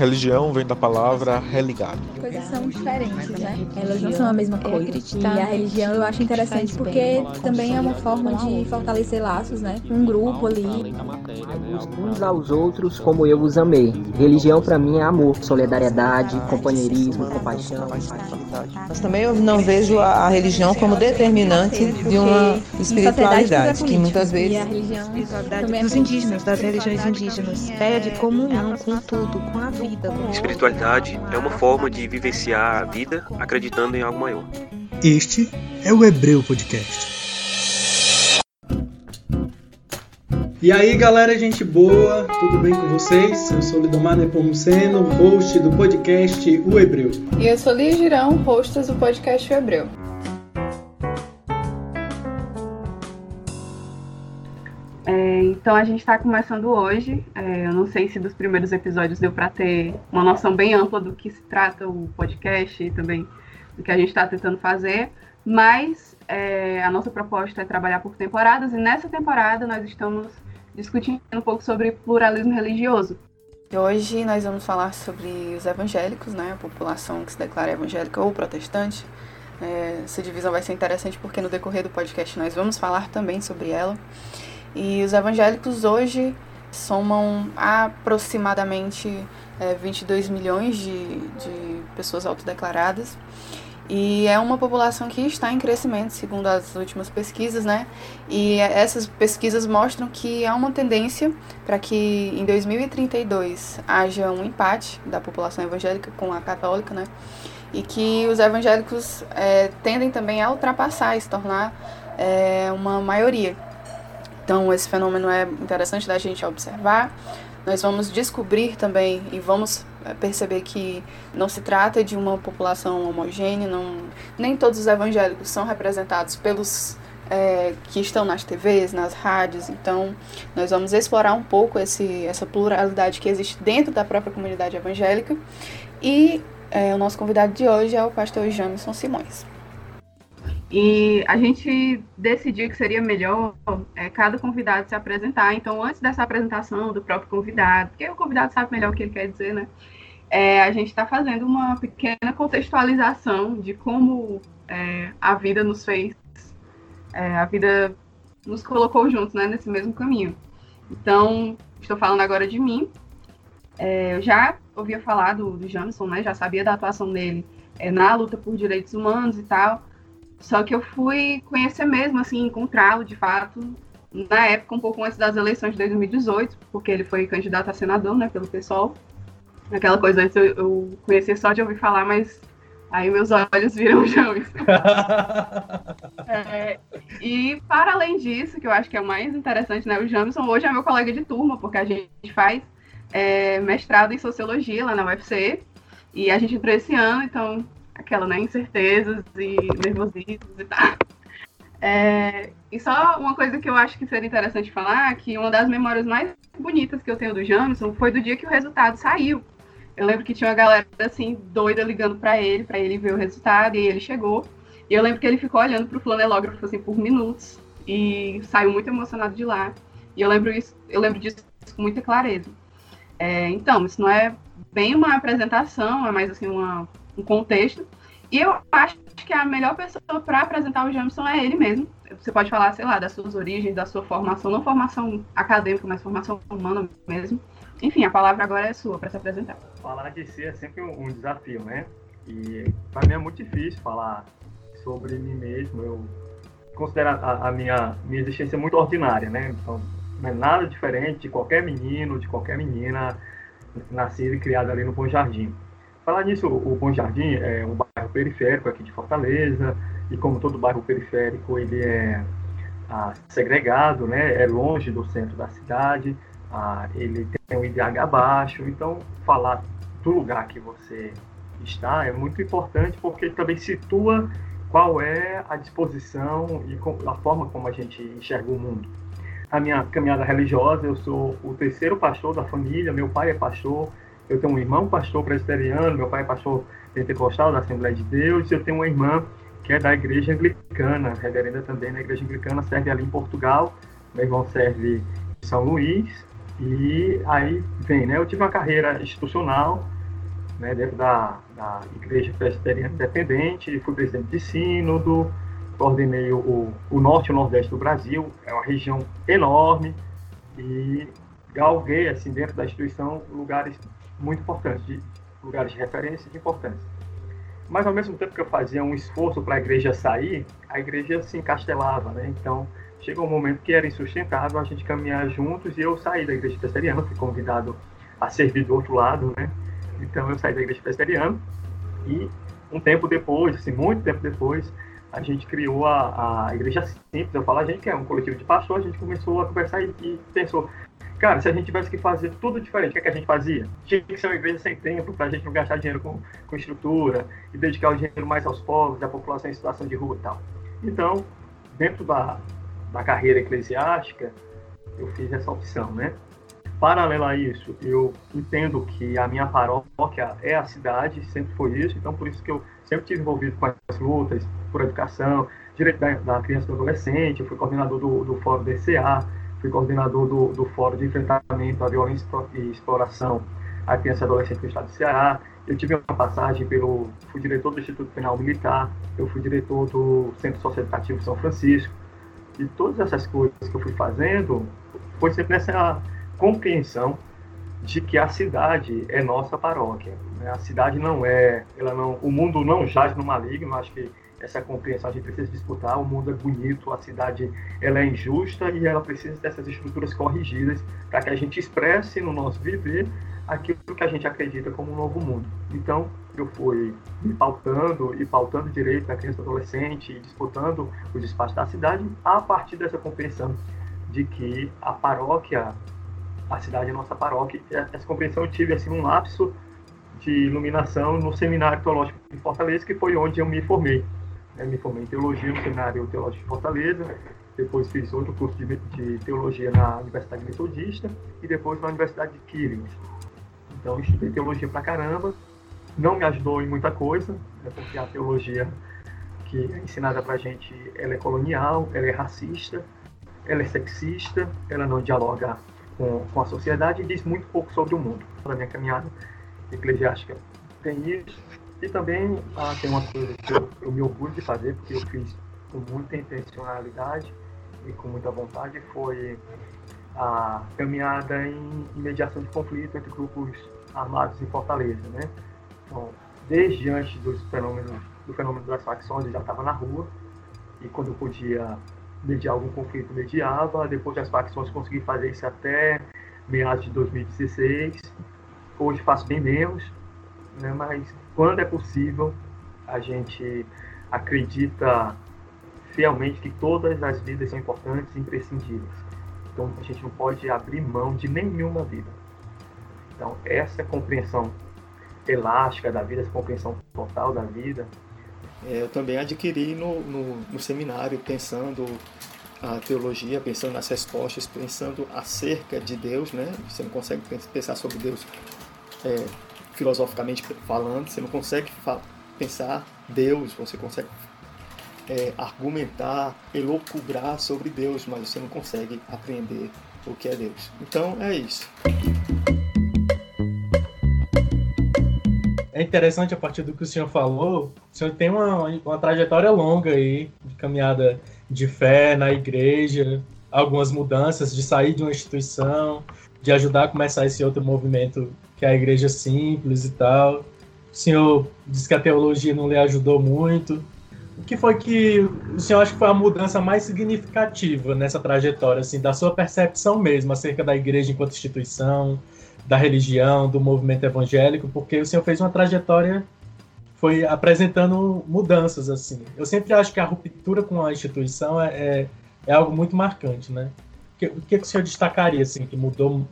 Religião vem da palavra religado. Coisas são diferentes, né? Elas não são a mesma coisa. E a religião eu acho interessante porque também é uma forma de fortalecer laços, né? Um grupo ali. Uns aos outros como eu os amei. Religião para mim é amor, solidariedade, companheirismo, compaixão. Mas também eu não vejo a religião como determinante de uma espiritualidade que muitas vezes a religião dos indígenas, das religiões indígenas, ideia de comunhão com tudo, com a vida. Espiritualidade é uma forma de vivenciar a vida acreditando em algo maior. Este é o Hebreu Podcast. E aí galera, gente boa, tudo bem com vocês? Eu sou Lidomar Nepomuceno, host do podcast O Hebreu. E eu sou Lia Girão, host do podcast O Hebreu. Então a gente está começando hoje. É, eu não sei se dos primeiros episódios deu para ter uma noção bem ampla do que se trata o podcast e também do que a gente está tentando fazer, mas é, a nossa proposta é trabalhar por temporadas e nessa temporada nós estamos discutindo um pouco sobre pluralismo religioso. Hoje nós vamos falar sobre os evangélicos, né, a população que se declara evangélica ou protestante. É, essa divisão vai ser interessante porque no decorrer do podcast nós vamos falar também sobre ela. E os evangélicos hoje somam aproximadamente é, 22 milhões de, de pessoas autodeclaradas. E é uma população que está em crescimento, segundo as últimas pesquisas, né? E essas pesquisas mostram que há uma tendência para que em 2032 haja um empate da população evangélica com a católica, né? E que os evangélicos é, tendem também a ultrapassar e se tornar é, uma maioria. Então, esse fenômeno é interessante da gente observar. Nós vamos descobrir também e vamos eh, perceber que não se trata de uma população homogênea, não, nem todos os evangélicos são representados pelos é, que estão nas TVs, nas rádios. Então, nós vamos explorar um pouco esse, essa pluralidade que existe dentro da própria comunidade evangélica. E é, o nosso convidado de hoje é o pastor Jamison Simões. E a gente decidiu que seria melhor é, cada convidado se apresentar. Então, antes dessa apresentação do próprio convidado, porque o convidado sabe melhor o que ele quer dizer, né? É, a gente está fazendo uma pequena contextualização de como é, a vida nos fez, é, a vida nos colocou juntos, né, nesse mesmo caminho. Então, estou falando agora de mim. É, eu já ouvia falar do, do Jameson, né? Já sabia da atuação dele é, na luta por direitos humanos e tal só que eu fui conhecer mesmo, assim, encontrá-lo de fato, na época, um pouco antes das eleições de 2018, porque ele foi candidato a senador, né, pelo pessoal. Aquela coisa antes eu, eu conhecia só de ouvir falar, mas aí meus olhos viram James. é, e para além disso, que eu acho que é o mais interessante, né, o Jamison hoje é meu colega de turma, porque a gente faz é, mestrado em sociologia lá na UFC, e a gente entrou esse ano, então aquela, né, incertezas e nervosismos e tal. É, e só uma coisa que eu acho que seria interessante falar, que uma das memórias mais bonitas que eu tenho do Jameson foi do dia que o resultado saiu. Eu lembro que tinha uma galera, assim, doida ligando para ele, para ele ver o resultado, e ele chegou. E eu lembro que ele ficou olhando pro flanelógrafo, assim, por minutos, e saiu muito emocionado de lá. E eu lembro, isso, eu lembro disso com muita clareza. É, então, isso não é bem uma apresentação, é mais, assim, uma um contexto. E eu acho que a melhor pessoa para apresentar o Jameson é ele mesmo. Você pode falar, sei lá, das suas origens, da sua formação, não formação acadêmica, mas formação humana mesmo. Enfim, a palavra agora é sua para se apresentar. Falar de si é sempre um desafio, né? E para mim é muito difícil falar sobre mim mesmo. Eu considero a, a minha, minha existência muito ordinária, né? Então, não é nada diferente de qualquer menino, de qualquer menina nascida e criada ali no Bom Jardim. Falar nisso, o Bom Jardim é um bairro periférico aqui de Fortaleza, e como todo bairro periférico, ele é ah, segregado, né? é longe do centro da cidade, ah, ele tem um IDH baixo, então falar do lugar que você está é muito importante porque também situa qual é a disposição e a forma como a gente enxerga o mundo. A minha caminhada religiosa, eu sou o terceiro pastor da família, meu pai é pastor, eu tenho um irmão pastor presbiteriano, meu pai é pastor pentecostal da Assembleia de Deus, eu tenho uma irmã que é da igreja anglicana, reverenda também na igreja anglicana, serve ali em Portugal, meu irmão serve em São Luís, E aí vem, né? Eu tive uma carreira institucional, né, dentro da, da Igreja Presbiteriana Independente, fui presidente de sínodo, coordenei o, o norte e o nordeste do Brasil, é uma região enorme, e galguei, assim, dentro da instituição, lugares muito importantes, de, lugares de referência de importância. Mas, ao mesmo tempo que eu fazia um esforço para a igreja sair, a igreja se encastelava, né? Então, chegou um momento que era insustentável a gente caminhar juntos e eu saí da igreja presbiteriana, fui convidado a servir do outro lado, né? Então, eu saí da igreja presbiteriana e, um tempo depois, assim, muito tempo depois, a gente criou a, a Igreja Simples. Eu falo a gente, que é um coletivo de pastores, a gente começou a conversar e, e pensou, Cara, se a gente tivesse que fazer tudo diferente, o que, é que a gente fazia? Tinha que ser uma igreja sem tempo, para a gente não gastar dinheiro com, com estrutura e dedicar o dinheiro mais aos povos, à população em situação de rua e tal. Então, dentro da, da carreira eclesiástica, eu fiz essa opção, né? Paralelo a isso, eu entendo que a minha paróquia é a cidade, sempre foi isso, então por isso que eu sempre tive envolvido com as lutas por educação, direito da, da criança e do adolescente, eu fui coordenador do, do Fórum DCA, fui coordenador do, do Fórum de Enfrentamento à Violência e Exploração à Criança e Adolescente do Estado do Ceará. Eu tive uma passagem pelo. fui diretor do Instituto Penal Militar, eu fui diretor do Centro Socioeducativo São Francisco. E todas essas coisas que eu fui fazendo foi sempre nessa compreensão de que a cidade é nossa paróquia. Né? A cidade não é, ela não, o mundo não jaz no maligno. Acho que essa compreensão a gente precisa disputar. O mundo é bonito, a cidade ela é injusta e ela precisa dessas estruturas corrigidas para que a gente expresse no nosso viver aquilo que a gente acredita como um novo mundo. Então, eu fui me pautando e pautando direito da criança e adolescente disputando os espaços da cidade a partir dessa compreensão de que a paróquia, a cidade é nossa paróquia. Essa compreensão eu tive assim um lapso de iluminação no Seminário Teológico de Fortaleza, que foi onde eu me formei. Eu me formei em teologia no Seminário Teológico de Fortaleza, depois fiz outro curso de, de teologia na Universidade Metodista e depois na Universidade de Quirins. Então, estudei teologia pra caramba. Não me ajudou em muita coisa, né, porque a teologia que é ensinada pra gente, ela é colonial, ela é racista, ela é sexista, ela não dialoga com, com a sociedade e diz muito pouco sobre o mundo. Na minha caminhada eclesiástica tem isso. E também ah, tem uma coisa que eu, eu, me orgulho de fazer, porque eu fiz com muita intencionalidade e com muita vontade, foi a caminhada em, em mediação de conflito entre grupos armados em Fortaleza, né? Então, desde antes dos fenômenos, do fenômeno das facções, eu já estava na rua, e quando eu podia mediar algum conflito, mediava. Depois das facções, consegui fazer isso até meados de 2016. Hoje faço bem menos, né? mas quando é possível, a gente acredita fielmente que todas as vidas são importantes e imprescindíveis. Então a gente não pode abrir mão de nenhuma vida. Então essa compreensão elástica da vida, essa compreensão total da vida, é, eu também adquiri no, no, no, seminário, pensando a teologia, pensando nas respostas, pensando acerca de Deus, né? Você não consegue pensar sobre Deus é, filosoficamente falando, você não consegue pensar Deus, você consegue é, argumentar, elocubrar sobre Deus, mas você não consegue aprender o que é Deus. Então é isso. É interessante a partir do que o senhor falou, o senhor tem uma, uma trajetória longa aí de caminhada de fé na igreja, algumas mudanças, de sair de uma instituição, de ajudar a começar esse outro movimento que é a igreja simples e tal. O senhor disse que a teologia não lhe ajudou muito. O que foi que o senhor acha que foi a mudança mais significativa nessa trajetória, assim, da sua percepção mesmo acerca da igreja enquanto instituição, da religião, do movimento evangélico? Porque o senhor fez uma trajetória, foi apresentando mudanças, assim. Eu sempre acho que a ruptura com a instituição é, é, é algo muito marcante, né? O que, o que o senhor destacaria, assim, que mudou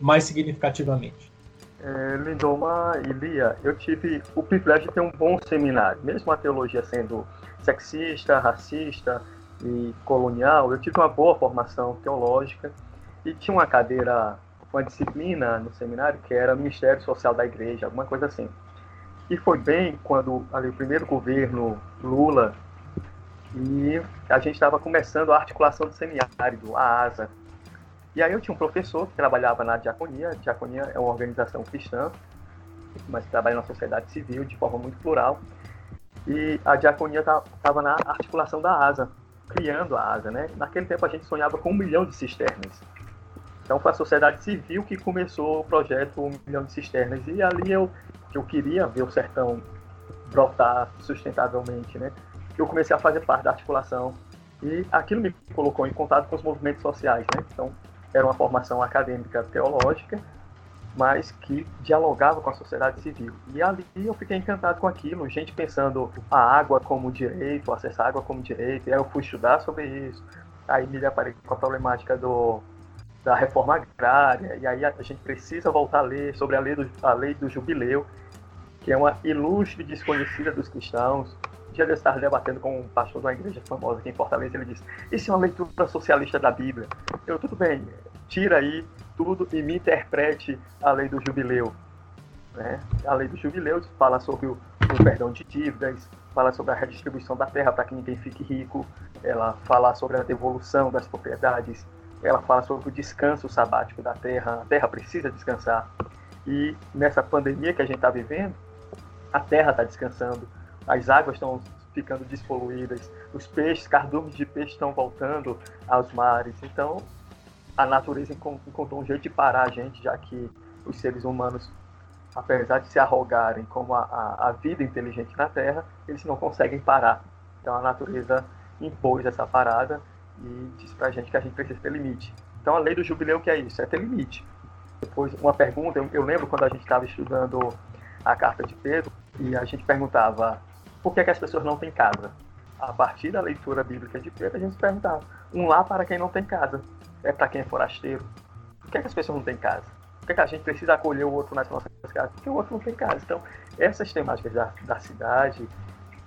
mais significativamente? É, Lindoma e Lia, eu tive o privilégio de ter um bom seminário, mesmo a teologia sendo sexista, racista e colonial, eu tive uma boa formação teológica e tinha uma cadeira, uma disciplina no seminário que era Ministério Social da Igreja, alguma coisa assim. E foi bem quando ali, o primeiro governo Lula e a gente estava começando a articulação do seminário, a ASA. E aí eu tinha um professor que trabalhava na diaconia. A diaconia é uma organização cristã, mas trabalha na sociedade civil de forma muito plural. E a diaconia estava na articulação da ASA, criando a ASA, né? Naquele tempo a gente sonhava com um milhão de cisternas. Então foi a sociedade civil que começou o projeto Um Milhão de Cisternas. E ali eu, eu queria ver o sertão brotar sustentavelmente, né? Eu comecei a fazer parte da articulação e aquilo me colocou em contato com os movimentos sociais, né? Então era uma formação acadêmica teológica, mas que dialogava com a sociedade civil. E ali eu fiquei encantado com aquilo, gente pensando a água como direito, acesso à água como direito, e aí eu fui estudar sobre isso. Aí me deparei com a problemática do, da reforma agrária, e aí a gente precisa voltar a ler sobre a lei do, a lei do jubileu, que é uma ilustre desconhecida dos cristãos. Dia eu estava debatendo com um pastor de uma igreja famosa aqui em Fortaleza, ele disse, isso é uma leitura socialista da Bíblia. Eu, tudo bem, tira aí tudo e me interprete a lei do jubileu. Né? A lei do jubileu fala sobre o, o perdão de dívidas, fala sobre a redistribuição da terra para que ninguém fique rico, ela fala sobre a devolução das propriedades, ela fala sobre o descanso sabático da terra, a terra precisa descansar. E nessa pandemia que a gente está vivendo, a terra está descansando, as águas estão ficando despoluídas, os peixes, cardumes de peixe estão voltando aos mares. Então, a natureza encontrou um jeito de parar a gente, já que os seres humanos, apesar de se arrogarem como a, a, a vida inteligente na Terra, eles não conseguem parar. Então, a natureza impôs essa parada e diz pra gente que a gente precisa ter limite. Então, a lei do jubileu, que é isso? É ter limite. Depois, uma pergunta, eu, eu lembro quando a gente estava estudando a carta de Pedro, e a gente perguntava por que, é que as pessoas não têm casa. A partir da leitura bíblica de Pedro, a gente perguntava: um lá para quem não tem casa, é para quem é forasteiro. Por que, é que as pessoas não têm casa? Por que, é que a gente precisa acolher o outro nas nossas casas? Porque o outro não tem casa. Então, essas temáticas da, da cidade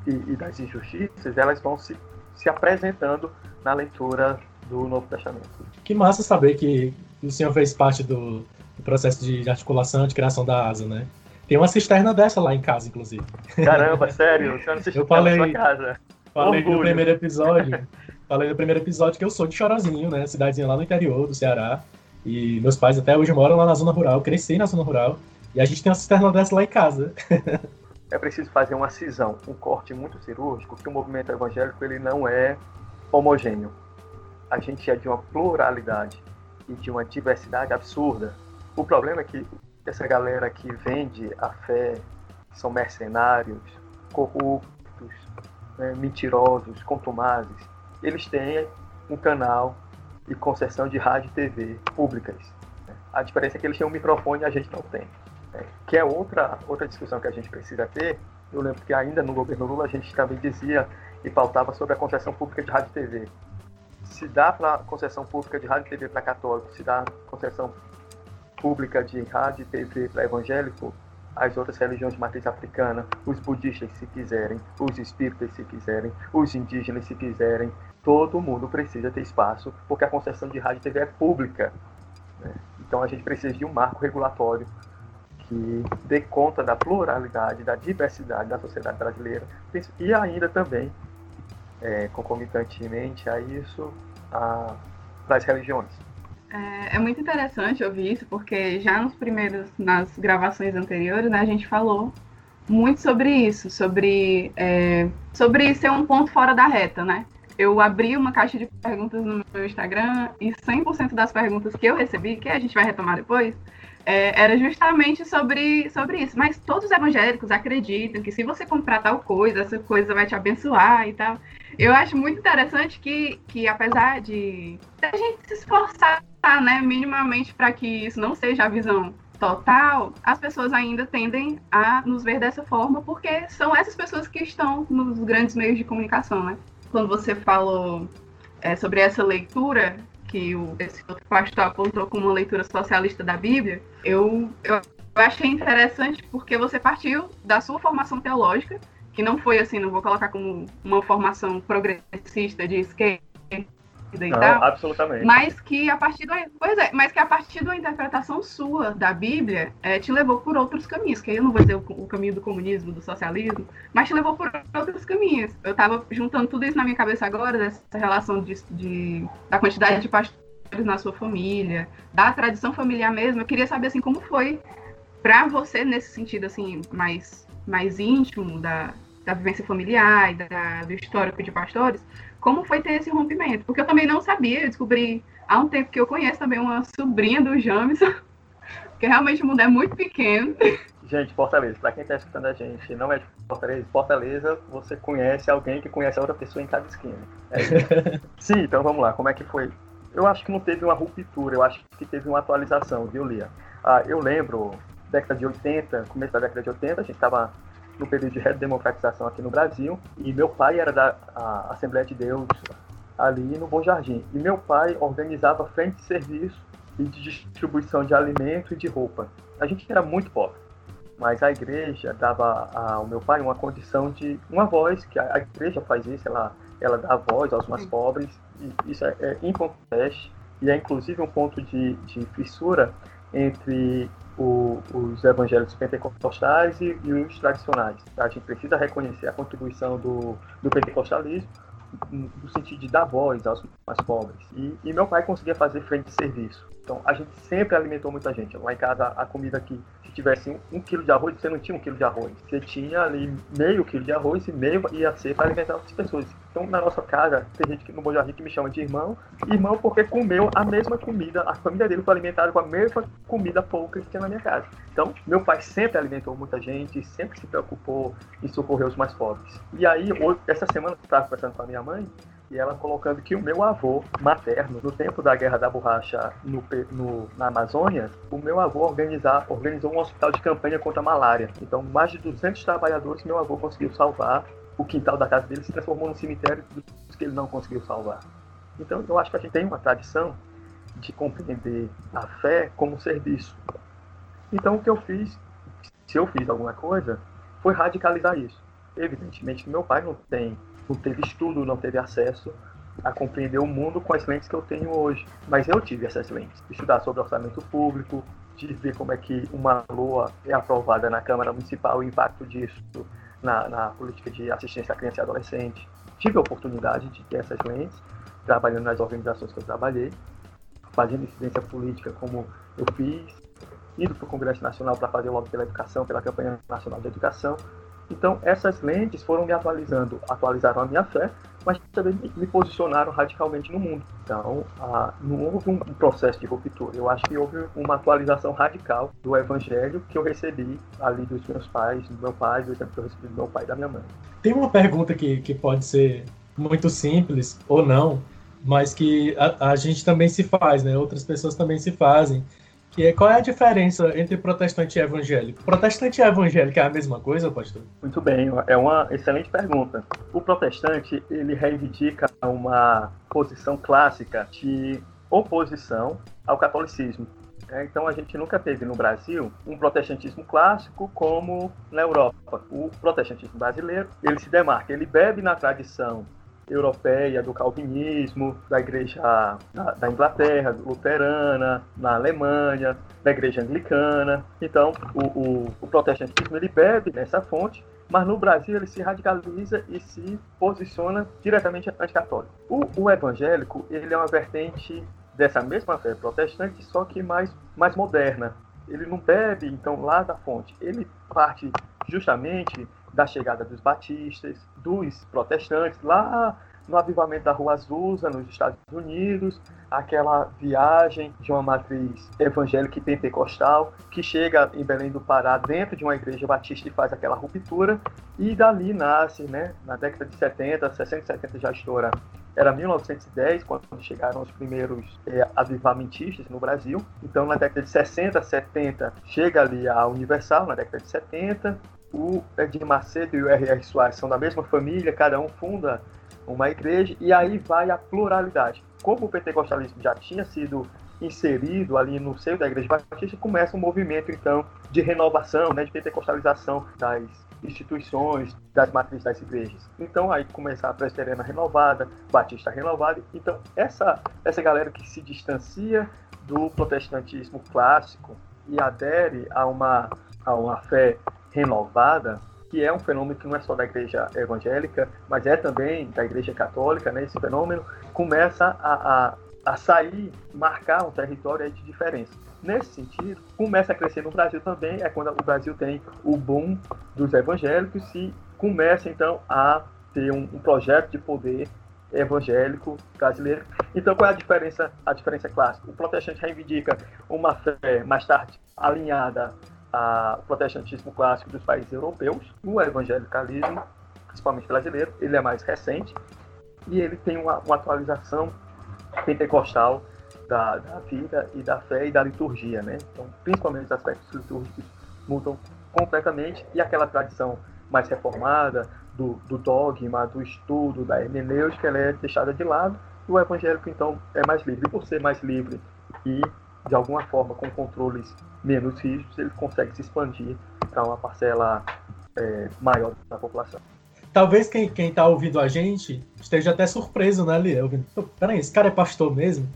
e, e, das injustiças, elas vão se, se apresentando na leitura do Novo Testamento. Que massa saber que o senhor fez parte do, do processo de articulação, de criação da asa, né? Tem uma cisterna dessa lá em casa, inclusive. Caramba, sério? Você eu falei, na sua casa. Falei Orgulho. no primeiro episódio. falei no primeiro episódio que eu sou de Chorozinho, né? Cidadezinha lá no interior do Ceará. E meus pais até hoje moram lá na zona rural. cresci na zona rural. E a gente tem uma cisterna dessa lá em casa. é preciso fazer uma cisão, um corte muito cirúrgico, que o movimento evangélico ele não é homogêneo. A gente é de uma pluralidade e de uma diversidade absurda. O problema é que essa galera que vende a fé, são mercenários, corruptos, né, mentirosos, contumazes, eles têm um canal de concessão de rádio e TV públicas. A diferença é que eles têm um microfone e a gente não tem. Né? Que é outra, outra discussão que a gente precisa ter. Eu lembro que ainda no governo Lula a gente também dizia e pautava sobre a concessão pública de rádio e TV. Se dá para concessão pública de rádio e TV para católico, se dá concessão pública de rádio e TV evangélico, as outras religiões de matriz africana, os budistas se quiserem, os espíritas se quiserem, os indígenas se quiserem, todo mundo precisa ter espaço, porque a concessão de rádio e TV é pública. Né? Então a gente precisa de um marco regulatório que dê conta da pluralidade, da diversidade da sociedade brasileira e ainda também, é, concomitantemente a isso, a, para as religiões. É, é, muito interessante ouvir isso, porque já nos primeiros, nas gravações anteriores, né, a gente falou muito sobre isso, sobre, é, sobre ser um ponto fora da reta, né? Eu abri uma caixa de perguntas no meu Instagram e 100% das perguntas que eu recebi, que a gente vai retomar depois, é, era justamente sobre, sobre isso. Mas todos os evangélicos acreditam que se você comprar tal coisa, essa coisa vai te abençoar e tal. Eu acho muito interessante que, que apesar de a gente se esforçar, né, minimamente para que isso não seja a visão total, as pessoas ainda tendem a nos ver dessa forma, porque são essas pessoas que estão nos grandes meios de comunicação, né? Quando você falou é, sobre essa leitura, que o, esse outro pastor apontou como uma leitura socialista da Bíblia, eu, eu achei interessante porque você partiu da sua formação teológica, que não foi assim, não vou colocar como uma formação progressista de esquerda e não, tal, absolutamente. mas que a partir do, pois é, mas que a partir da interpretação sua da Bíblia é, te levou por outros caminhos, que aí eu não vou dizer o, o, caminho do comunismo, do socialismo, mas te levou por outros caminhos. Eu estava juntando tudo isso na minha cabeça agora, dessa relação de, de da quantidade de pastores na sua família, da tradição familiar mesmo. Eu queria saber assim como foi para você nesse sentido assim mais mais íntimo da, da vivência familiar e da, do histórico de pastores, como foi ter esse rompimento? Porque eu também não sabia, eu descobri há um tempo que eu conheço também uma sobrinha do Jamison, porque realmente o mundo é muito pequeno. Gente, Fortaleza, para quem está escutando a gente não é de Fortaleza, Fortaleza, você conhece alguém que conhece a outra pessoa em cada esquina. É Sim, então vamos lá, como é que foi? Eu acho que não teve uma ruptura, eu acho que teve uma atualização, viu, Lia? Ah, eu lembro, década de 80, começo da década de 80, a gente estava no período de redemocratização aqui no Brasil, e meu pai era da Assembleia de Deus ali no Bom Jardim. E meu pai organizava frente de serviço e de distribuição de alimento e de roupa. A gente era muito pobre, mas a igreja dava ao meu pai uma condição de uma voz, que a igreja faz isso, ela, ela dá voz aos mais pobres, e isso é, é e é inclusive um ponto de, de fissura entre o, os evangélicos pentecostais e, e, os tradicionais. A gente precisa reconhecer a contribuição do, do pentecostalismo no sentido de dar voz aos mais pobres. E, e meu pai conseguia fazer frente de serviço. Então, a gente sempre alimentou muita gente. Lá em casa, a comida que, se tivesse um, um, quilo de arroz, você não tinha um quilo de arroz. Você tinha ali meio quilo de arroz e meio ia ser para alimentar outras pessoas. Então, na nossa casa, tem gente que, no Bojarri que me chama de irmão. Irmão porque comeu a mesma comida. A família dele foi alimentada com a mesma comida pouca que tinha na minha casa. Então, meu pai sempre alimentou muita gente, sempre se preocupou em socorrer os mais pobres. E aí, hoje, essa semana, eu estava conversando com a minha mãe, e ela colocando que o meu avô materno, no tempo da Guerra da Borracha no, no, na Amazônia, o meu avô organizar, organizou um hospital de campanha contra a malária. Então, mais de 200 trabalhadores meu avô conseguiu salvar. O quintal da casa dele se transformou num cemitério dos que ele não conseguiu salvar. Então, eu acho que a gente tem uma tradição de compreender a fé como serviço. Então, o que eu fiz, se eu fiz alguma coisa, foi radicalizar isso. Evidentemente que meu pai não tem não teve estudo, não teve acesso a compreender o mundo com as lentes que eu tenho hoje. Mas eu tive essas lentes. Estudar sobre orçamento público, de ver como é que uma LOA é aprovada na Câmara Municipal, o impacto disso na, na política de assistência à criança e adolescente. Tive a oportunidade de ter essas lentes, trabalhando nas organizações que eu trabalhei, fazendo incidência política como eu fiz, indo para o Congresso Nacional para fazer o lobby pela educação, pela campanha nacional de educação, então, essas lentes foram me atualizando, atualizaram a minha fé, mas também me posicionaram radicalmente no mundo. Então, ah, não houve um processo de ruptura. Eu acho que houve uma atualização radical do evangelho que eu recebi ali dos meus pais, do meu pai, do exemplo que eu recebi do meu pai e da minha mãe. Tem uma pergunta que, que pode ser muito simples ou não, mas que a, a gente também se faz, né? Outras pessoas também se fazem que é, qual é a diferença entre protestante e evangélico? Protestante e evangélico é a mesma coisa, pastor? Muito bem, é uma excelente pergunta. O protestante, ele reivindica uma posição clássica de oposição ao catolicismo. É, então a gente nunca teve no Brasil um protestantismo clássico como na Europa. O protestantismo brasileiro ele se demarca, ele bebe na tradição europeia do calvinismo, da igreja da, da, Inglaterra, luterana, na Alemanha, da igreja anglicana. Então, o, o, o protestantismo ele bebe nessa fonte, mas no Brasil ele se radicaliza e se posiciona diretamente anticatólico. O, o evangélico ele é uma vertente dessa mesma fé protestante, só que mais, mais moderna. Ele não bebe, então, lá da fonte. Ele parte justamente da chegada dos batistas, dos protestantes, lá no avivamento da Rua Azusa, nos Estados Unidos, aquela viagem de uma matriz evangélica e pentecostal que chega em Belém do Pará dentro de uma igreja batista e faz aquela ruptura e dali nasce, né, na década de 70, 60 70 já estoura, era 1910 quando chegaram os primeiros é, avivamentistas no Brasil, então na década de 60, 70 chega ali a Universal, na década de 70, o Edir Macedo e o R.R. Soares são da mesma família, cada um funda uma igreja, e aí vai a pluralidade. Como o pentecostalismo já tinha sido inserido ali no seio da igreja batista, começa um movimento, então, de renovação, né, de pentecostalização das instituições, das matrizes das igrejas. Então, aí começa a presbiteriana renovada, batista renovada. Então, essa, essa galera que se distancia do protestantismo clássico e adere a uma, a uma fé renovada, que é um fenômeno que não é só da igreja evangélica, mas é também da igreja católica, né? Esse fenômeno começa a, a, a sair, marcar um território de diferença. Nesse sentido, começa a crescer no Brasil também, é quando o Brasil tem o boom dos evangélicos e começa então a ter um, um projeto de poder evangélico brasileiro. Então, qual é a diferença? A diferença clássica. O protestante reivindica uma fé mais tarde alinhada ao protestantismo clássico dos países europeus. O evangelicalismo, principalmente brasileiro, ele é mais recente e ele tem uma, uma atualização pentecostal da, da, vida e da fé e da liturgia, né? Então, principalmente os aspectos litúrgicos mudam completamente e aquela tradição mais reformada do, do dogma, do estudo, da hermenêutica, ela é deixada de lado e o evangélico, então, é mais livre. E por ser mais livre e, de alguma forma, com controles menos rígidos, ele consegue se expandir para uma parcela é, maior da população. Talvez quem, quem tá ouvindo a gente esteja até surpreso, né? Ouvindo, peraí, esse cara é pastor mesmo?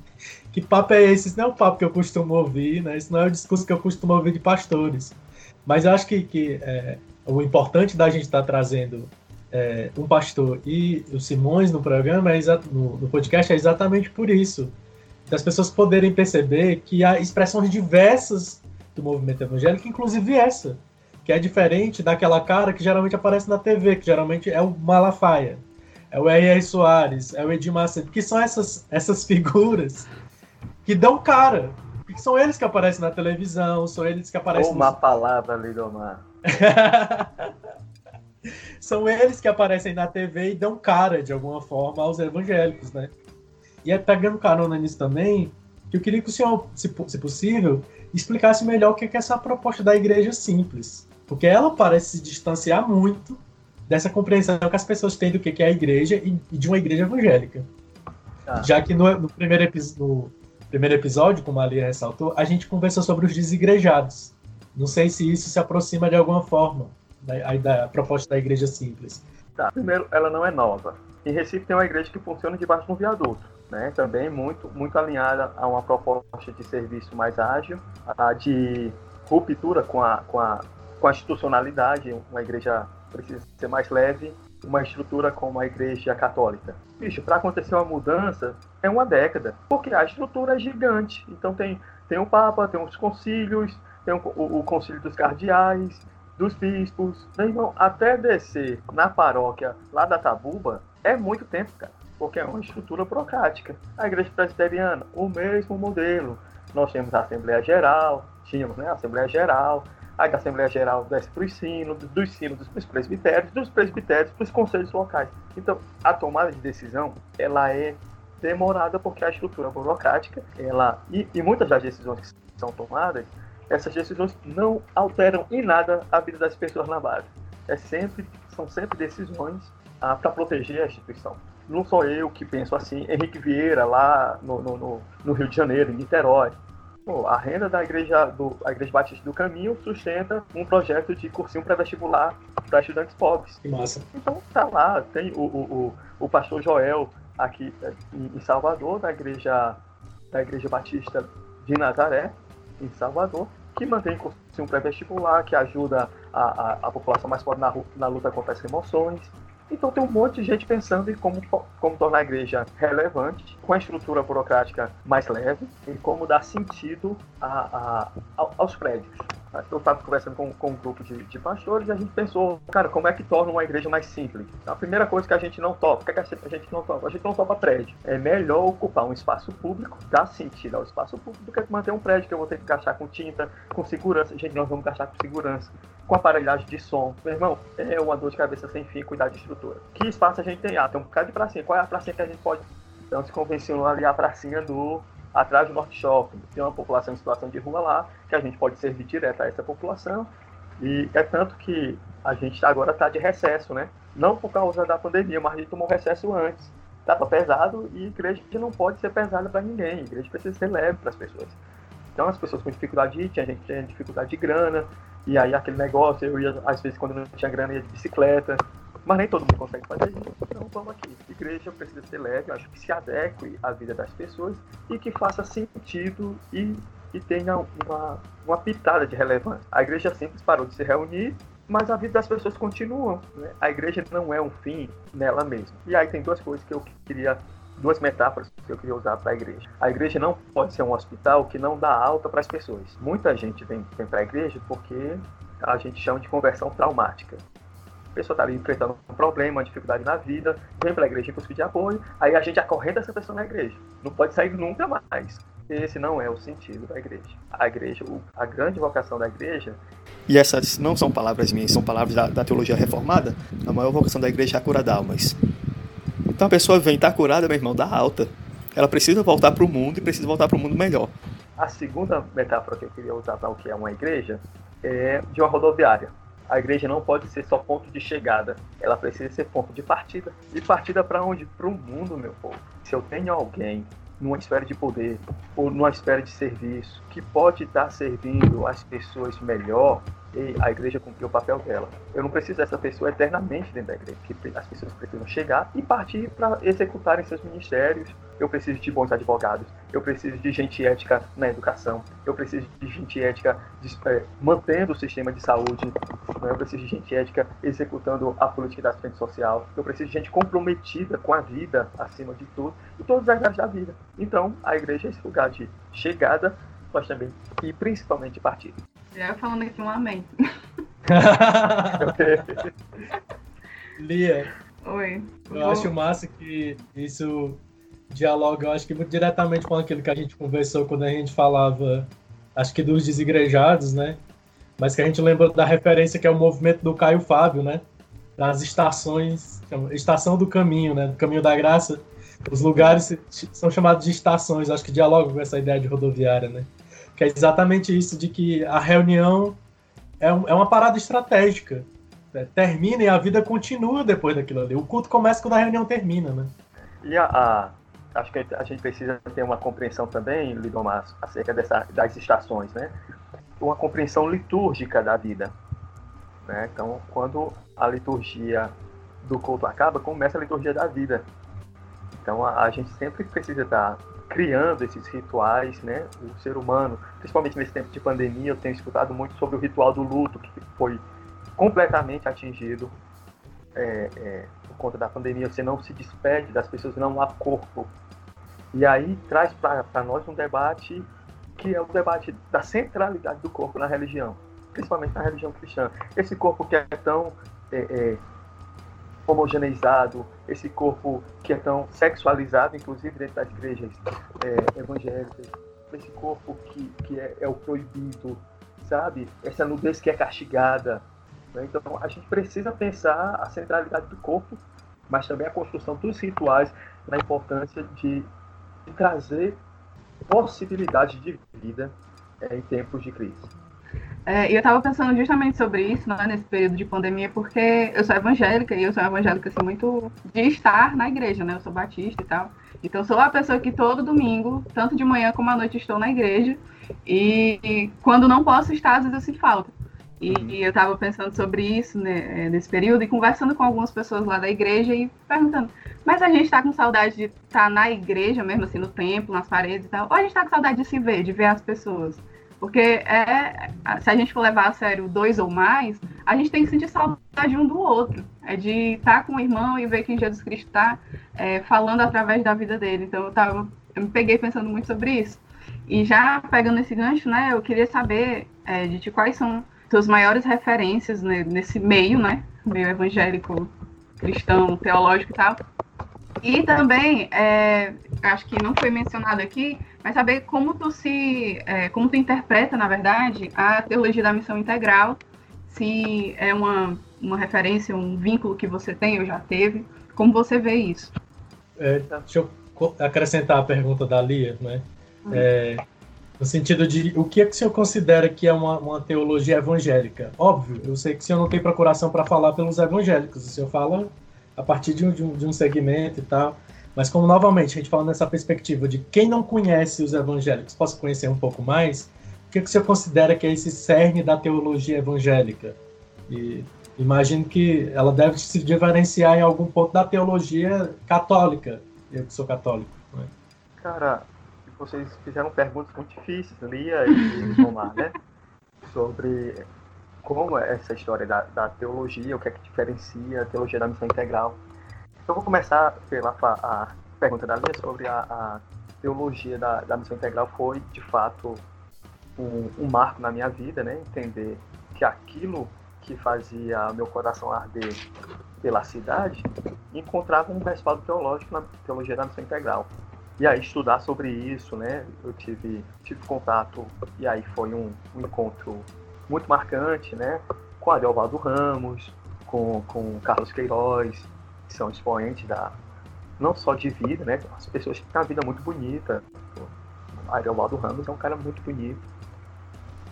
Que papo é esse? Isso não é o papo que eu costumo ouvir, né? Isso não é o discurso que eu costumo ouvir de pastores. Mas eu acho que, que é, o importante da gente estar tá trazendo é, um pastor e o Simões no programa, é no, no podcast, é exatamente por isso. Das pessoas poderem perceber que há expressões diversas do movimento evangélico, inclusive essa, que é diferente daquela cara que geralmente aparece na TV, que geralmente é o Malafaia, é o R.R. Soares, é o Edir Macedo, que são essas, essas figuras que dão cara, que são eles que aparecem na televisão, são eles que aparecem... Uma nos... palavra, Lidomar. são eles que aparecem na TV e dão cara, de alguma forma, aos evangélicos, né? E é pegando carona nisso também, que eu queria que o senhor, se, se possível, explicasse melhor o que é essa proposta da igreja simples. Porque ela parece se distanciar muito dessa compreensão que as pessoas têm do que é a igreja e, de uma igreja evangélica. Ah. Já que no, no, primeiro no, primeiro episódio, como a Lia ressaltou, a gente conversou sobre os desigrejados. Não sei se isso se aproxima de alguma forma da, da proposta da igreja simples. Tá. Primeiro, ela não é nova. Em Recife tem uma igreja que funciona debaixo de um viaduto, né? Também muito, muito alinhada a uma proposta de serviço mais ágil, a de ruptura com a, com a, com a institucionalidade. Uma igreja precisa ser mais leve, uma estrutura como a igreja católica. Bicho, para acontecer uma mudança é uma década, porque a estrutura é gigante. Então tem, tem o Papa, tem os concílios, tem o, o, o concílio dos cardeais, dos bispos. Meu irmão, até descer na paróquia lá da Tabuba é muito tempo, cara. Porque é uma estrutura burocrática. A igreja presbiteriana, o mesmo modelo. Nós temos a Assembleia Geral, tínhamos né, a Assembleia Geral, aí da Assembleia Geral desce para sínodos, dos sínodos para os presbitérios, dos presbitérios para os conselhos locais. Então, a tomada de decisão, ela é demorada porque a estrutura burocrática, ela e, e muitas das decisões que são tomadas, essas decisões não alteram em nada a vida das pessoas na base. É sempre, são sempre decisões ah, para proteger a instituição. Não sou eu que penso assim, Henrique Vieira, lá no, no, no Rio de Janeiro, em Niterói. Pô, a renda da igreja, do, a igreja Batista do Caminho sustenta um projeto de cursinho pré-vestibular para estudantes pobres. Que massa. Então tá lá, tem o, o, o, o pastor Joel aqui eh, em Salvador, da igreja, da igreja Batista de Nazaré, em Salvador, que mantém cursinho pré-vestibular, que ajuda a, a, a, população mais pobre na, na luta contra as remoções. Então tem um monte de gente pensando em como, como tornar a igreja relevante, com a estrutura burocrática mais leve, e como dar sentido a, a, aos prédios eu estava conversando com, com um grupo de, de, pastores e a gente pensou, cara, como é que torna uma igreja mais simples? A primeira coisa que a gente não topa, o que, é que a gente não topa? A gente não topa prédio. É melhor ocupar um espaço público, dar sentido ao espaço público, do que manter um prédio que eu vou ter que gastar com tinta, com segurança. Gente, nós vamos gastar com segurança, com aparelhagem de som. Meu irmão, é uma dor de cabeça sem fim cuidar de estrutura. Que espaço a gente tem? Ah, tem um bocado de pracinha. Qual é a pracinha que a gente pode... Então se convencionou ali a pracinha do atrás do Norte Shopping. Tem uma população em situação de rua lá, que a gente pode servir direto a essa população. E é tanto que a gente agora está de recesso, né? Não por causa da pandemia, mas a gente tomou recesso antes. Estava pesado e igreja não pode ser pesada para ninguém. A igreja precisa ser leve para as pessoas. Então as pessoas com dificuldade de tinha gente tinha dificuldade de grana, e aí aquele negócio, eu ia, às vezes quando não tinha grana, ia de bicicleta, mas nem todo mundo consegue fazer isso, então vamos aqui. Igreja precisa ser leve, acho que se adeque à vida das pessoas e que faça sentido e, e tenha uma, uma pitada de relevância. A igreja simples parou de se reunir, mas a vida das pessoas continua. Né? A igreja não é um fim nela mesma. E aí tem duas coisas que eu queria, duas metáforas que eu queria usar para a igreja. A igreja não pode ser um hospital que não dá alta para as pessoas. Muita gente vem, vem para a igreja porque a gente chama de conversão traumática. A pessoa está ali enfrentando um problema, uma dificuldade na vida, vem para a igreja em de apoio, aí a gente acorrenta essa pessoa na igreja. Não pode sair nunca mais. Esse não é o sentido da igreja. A igreja, a grande vocação da igreja. E essas não são palavras minhas, são palavras da, da teologia reformada. A maior vocação da igreja é a cura d'almas. Então a pessoa vem, está curada, meu irmão, dá alta. Ela precisa voltar para o mundo e precisa voltar para o mundo melhor. A segunda metáfora que eu queria usar para o que é uma igreja é de uma rodoviária. A igreja não pode ser só ponto de chegada, ela precisa ser ponto de partida. E partida para onde? Para o mundo, meu povo. Se eu tenho alguém numa esfera de poder ou numa esfera de serviço que pode estar servindo as pessoas melhor, e a igreja cumpriu o papel dela. Eu não preciso dessa pessoa eternamente dentro da igreja, que as pessoas precisam chegar e partir para executarem seus ministérios. Eu preciso de bons advogados, eu preciso de gente ética na educação, eu preciso de gente ética de, é, mantendo o sistema de saúde, né? eu preciso de gente ética executando a política da frente social, eu preciso de gente comprometida com a vida acima de tudo e todas as áreas da vida. Então, a igreja é esse lugar de chegada, mas também e principalmente partida. Já falando aqui um amém. Lia. Oi. Eu Vou... acho massa que isso dialoga, eu acho que muito diretamente com aquilo que a gente conversou quando a gente falava, acho que dos desigrejados, né? Mas que a gente lembra da referência que é o movimento do Caio Fábio, né? Das estações, estação do caminho, né? Do caminho da graça. Os lugares são chamados de estações, acho que dialogam com essa ideia de rodoviária, né? Que é exatamente isso, de que a reunião é, um, é uma parada estratégica. É, termina e a vida continua depois daquilo ali. O culto começa quando a reunião termina, né? E a, a acho que a gente precisa ter uma compreensão também, Lidomar, acerca dessa, das estações, né? Uma compreensão litúrgica da vida. Né? Então, quando a liturgia do culto acaba, começa a liturgia da vida. Então, a, a gente sempre precisa estar criando esses rituais, né? O ser humano, principalmente nesse tempo de pandemia, eu tenho escutado muito sobre o ritual do luto, que foi completamente atingido é, é, por conta da pandemia. Você não se despede das pessoas, não há corpo. E aí traz para nós um debate que é o debate da centralidade do corpo na religião, principalmente na religião cristã. Esse corpo que é tão é, é homogeneizado, esse corpo que é tão sexualizado, inclusive dentro das igrejas é, evangélicas, esse corpo que, que é, é, o proibido, sabe? Essa nudez que é castigada. Né? Então a gente precisa pensar a centralidade do corpo, mas também a construção dos rituais na importância de, de trazer possibilidades de vida é, em tempos de crise. É, eu estava pensando justamente sobre isso né, nesse período de pandemia, porque eu sou evangélica e eu sou evangélica assim, muito de estar na igreja, né? Eu sou batista e tal. Então, sou a pessoa que todo domingo, tanto de manhã como à noite, estou na igreja. E, e quando não posso estar, às vezes eu sinto falta. E, uhum. eu estava pensando sobre isso né, é, nesse período e conversando com algumas pessoas lá da igreja e perguntando: mas a gente está com saudade de estar tá na igreja, mesmo assim, no templo, nas paredes e tal? Ou a gente está com saudade de se ver, de ver as pessoas? Porque é, se a gente for levar a sério dois ou mais, a gente tem que sentir saudade um do outro. É de estar com o irmão e ver quem Jesus Cristo está é, falando através da vida dele. Então eu, tava, eu me peguei pensando muito sobre isso. E já pegando esse gancho, né, eu queria saber é, de ti quais são tuas maiores referências né, nesse meio, né, meio evangélico, cristão, teológico e tal. E também, é, acho que não foi mencionado aqui, mas saber como tu se, é, como tu interpreta, na verdade, a teologia da missão integral, se é uma, uma referência, um vínculo que você tem ou já teve, como você vê isso? É, deixa eu acrescentar a pergunta da Lia, né? Hum. É, no sentido de o que é que o senhor considera que é uma, uma teologia evangélica? Óbvio, eu sei que o senhor não tem procuração para falar pelos evangélicos, o senhor fala a partir de um, de um, de um segmento e tal. Mas como novamente a gente fala nessa perspectiva de quem não conhece os evangélicos possa conhecer um pouco mais, o que, que você considera que é esse cerne da teologia evangélica? E imagino que ela deve se diferenciar em algum ponto da teologia católica. Eu que sou católico. Né? Cara, vocês fizeram perguntas muito difíceis, Lia e Omar, né? Sobre como é essa história da, da teologia, o que é que diferencia a teologia da missão integral. Então, vou começar pela a pergunta da minha sobre a, a teologia da, da missão integral foi, de fato, um, um, marco na minha vida, né? Entender que aquilo que fazia meu coração arder pela cidade encontrava um respaldo teológico na teologia da missão integral. E aí estudar sobre isso, né? Eu tive, tive contato e aí foi um, um encontro muito marcante, né? Com Ariovaldo Ramos, com, com Carlos Queiroz, que são expoentes da não só de vida, né? As pessoas que têm uma vida muito bonita. O Ariovaldo Ramos é um cara muito bonito.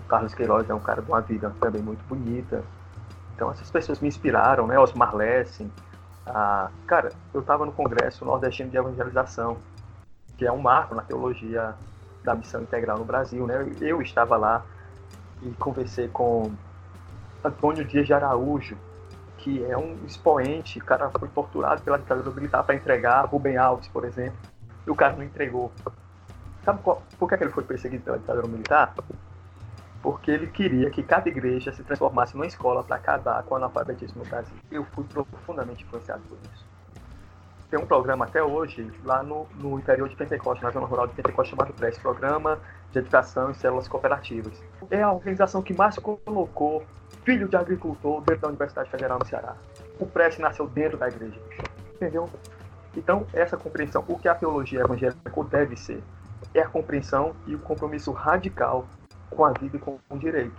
O Carlos Queiroz é um cara de uma vida também muito bonita. Então essas pessoas me inspiraram, né? Osmar Lessing. Ah, cara, eu estava no Congresso Nordestino de Evangelização, que é um marco na teologia da missão integral no Brasil, né? Eu estava lá e conversei com Antônio Dias de Araújo, que é um expoente, o cara foi torturado pela ditadura militar para entregar Rubem Alves, por exemplo, e o cara não entregou. Sabe qual, por que, é que ele foi perseguido pela ditadura militar? Porque ele queria que cada igreja se transformasse numa escola para acabar com o analfabetismo no Brasil. Eu fui profundamente influenciado por isso. Tem um programa até hoje, lá no, no interior de Pentecoste, na zona rural de Pentecoste, chamado PRES Programa de Educação em Células Cooperativas. É a organização que mais colocou filho de agricultor dentro da Universidade Federal no Ceará. O Preste nasceu dentro da igreja. Entendeu? Então, essa compreensão, o que a teologia evangélica deve ser, é a compreensão e o compromisso radical com a vida e com o direito.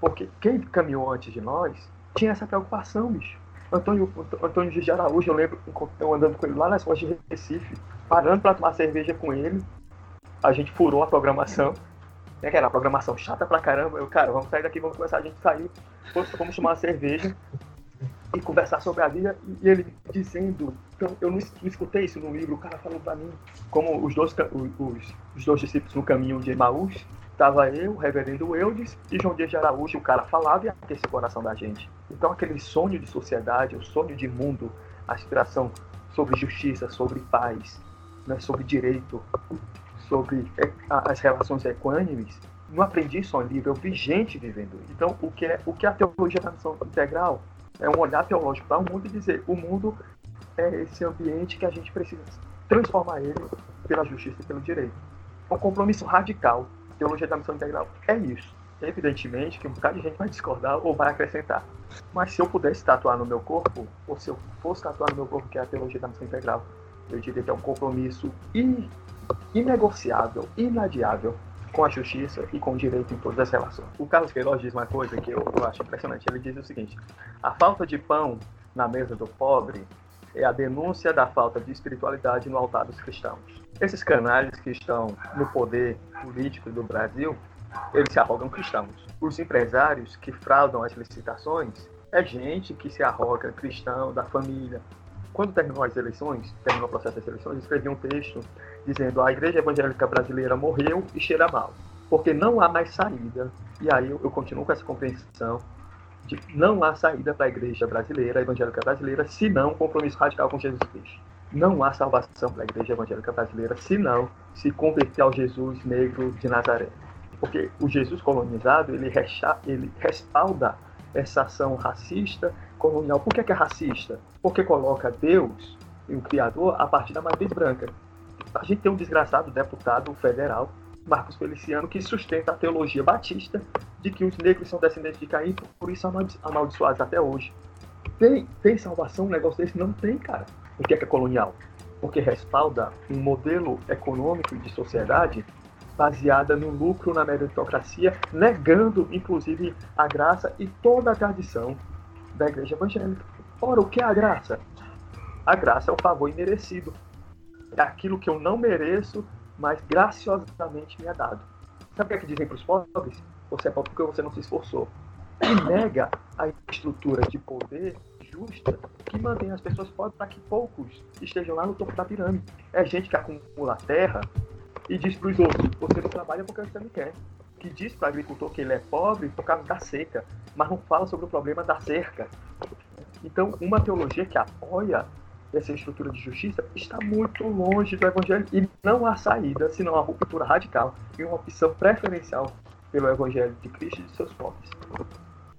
Porque quem caminhou antes de nós tinha essa preocupação, bicho. Antônio, Antônio de Araújo, eu lembro eu andando com ele lá nas ruas de Recife, parando para tomar cerveja com ele. A gente furou a programação né, que era uma programação chata pra caramba. Eu, cara, vamos sair daqui, vamos começar a gente sair, vamos tomar uma cerveja e conversar sobre a vida. E ele dizendo, então, eu não, escutei isso no livro, o cara falou pra mim, como os dois, os, os dois discípulos no caminho de Emaús, estava eu, o reverendo Eudes e João Dias de Araújo, o cara falava e aquecia o coração da gente. Então aquele sonho de sociedade, o sonho de mundo, a aspiração sobre justiça, sobre paz, né, sobre direito, sobre é, as relações equânimes, não aprendi só em livro, eu vi gente vivendo. Então, o que é, o que é a teologia da missão integral é um olhar teológico para o mundo e dizer: o mundo é esse ambiente que a gente precisa transformar ele pela justiça e pelo direito. É um compromisso radical. A teologia da missão integral é isso. Evidentemente que um bocado de gente vai discordar ou vai acrescentar. Mas se eu pudesse tatuar no meu corpo, ou se eu fosse tatuar no meu corpo que é a teologia da missão integral, eu diria que é um compromisso inegociável, inadiável com a justiça e com o direito em todas as relações. O Carlos Queiroz diz uma coisa que eu, eu acho impressionante. Ele diz o seguinte: a falta de pão na mesa do pobre é a denúncia da falta de espiritualidade no altar dos cristãos. Esses canais que estão no poder político do Brasil, eles se arrogam cristãos. Os empresários que fraudam as licitações é gente que se arroga cristão da família, quando terminou as eleições, terminou o processo das eleições, escrevi um texto dizendo a igreja evangélica brasileira morreu e cheira mal, porque não há mais saída. E aí eu, eu continuo com essa compreensão de não há saída para a igreja brasileira, a evangélica brasileira, se não um compromisso radical com Jesus Cristo. Não há salvação para a igreja evangélica brasileira se não se converter ao Jesus negro de Nazaré. Porque o Jesus colonizado, ele, ele respalda essa ação racista colonial. Por que é, que é racista? Porque coloca Deus e o Criador a partir da matriz branca. A gente tem um desgraçado deputado federal, Marcos Feliciano, que sustenta a teologia batista de que os negros são descendentes de Caim, por isso amaldiçoados até hoje. Tem, tem salvação um negócio desse? Não tem, cara. O que é que é colonial? Porque respalda um modelo econômico de sociedade baseada no lucro, na meritocracia, negando inclusive a graça e toda a tradição da igreja evangélica. Ora, o que é a graça? A graça é o favor imerecido. Aquilo que eu não mereço, mas graciosamente me é dado. Sabe o que é que dizem para os pobres? Você é pobre porque você não se esforçou. E nega a estrutura de poder justa que mantém as pessoas pobres para que poucos estejam lá no topo da pirâmide. É gente que acumula terra e diz para os outros: você não trabalha porque você não quer que diz para o agricultor que ele é pobre por causa da seca, mas não fala sobre o problema da cerca. Então, uma teologia que apoia essa estrutura de justiça está muito longe do evangelho e não há saída senão a ruptura radical e uma opção preferencial pelo evangelho de Cristo e de seus povos.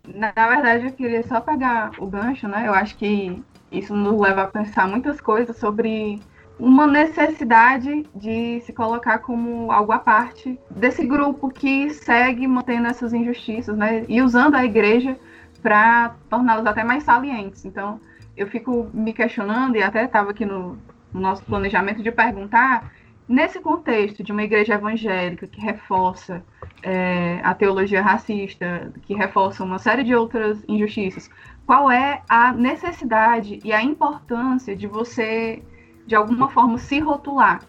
Na, verdade, eu queria só pegar o gancho, né? Eu acho que isso nos leva a pensar muitas coisas sobre uma necessidade de se colocar como algo à parte desse grupo que segue mantendo essas injustiças, né? E usando a igreja para torná-las até mais salientes. Então, eu fico me questionando, e até estava aqui no, no nosso planejamento, de perguntar, nesse contexto de uma igreja evangélica que reforça é, a teologia racista, que reforça uma série de outras injustiças, qual é a necessidade e a importância de você, de alguma forma, se rotular?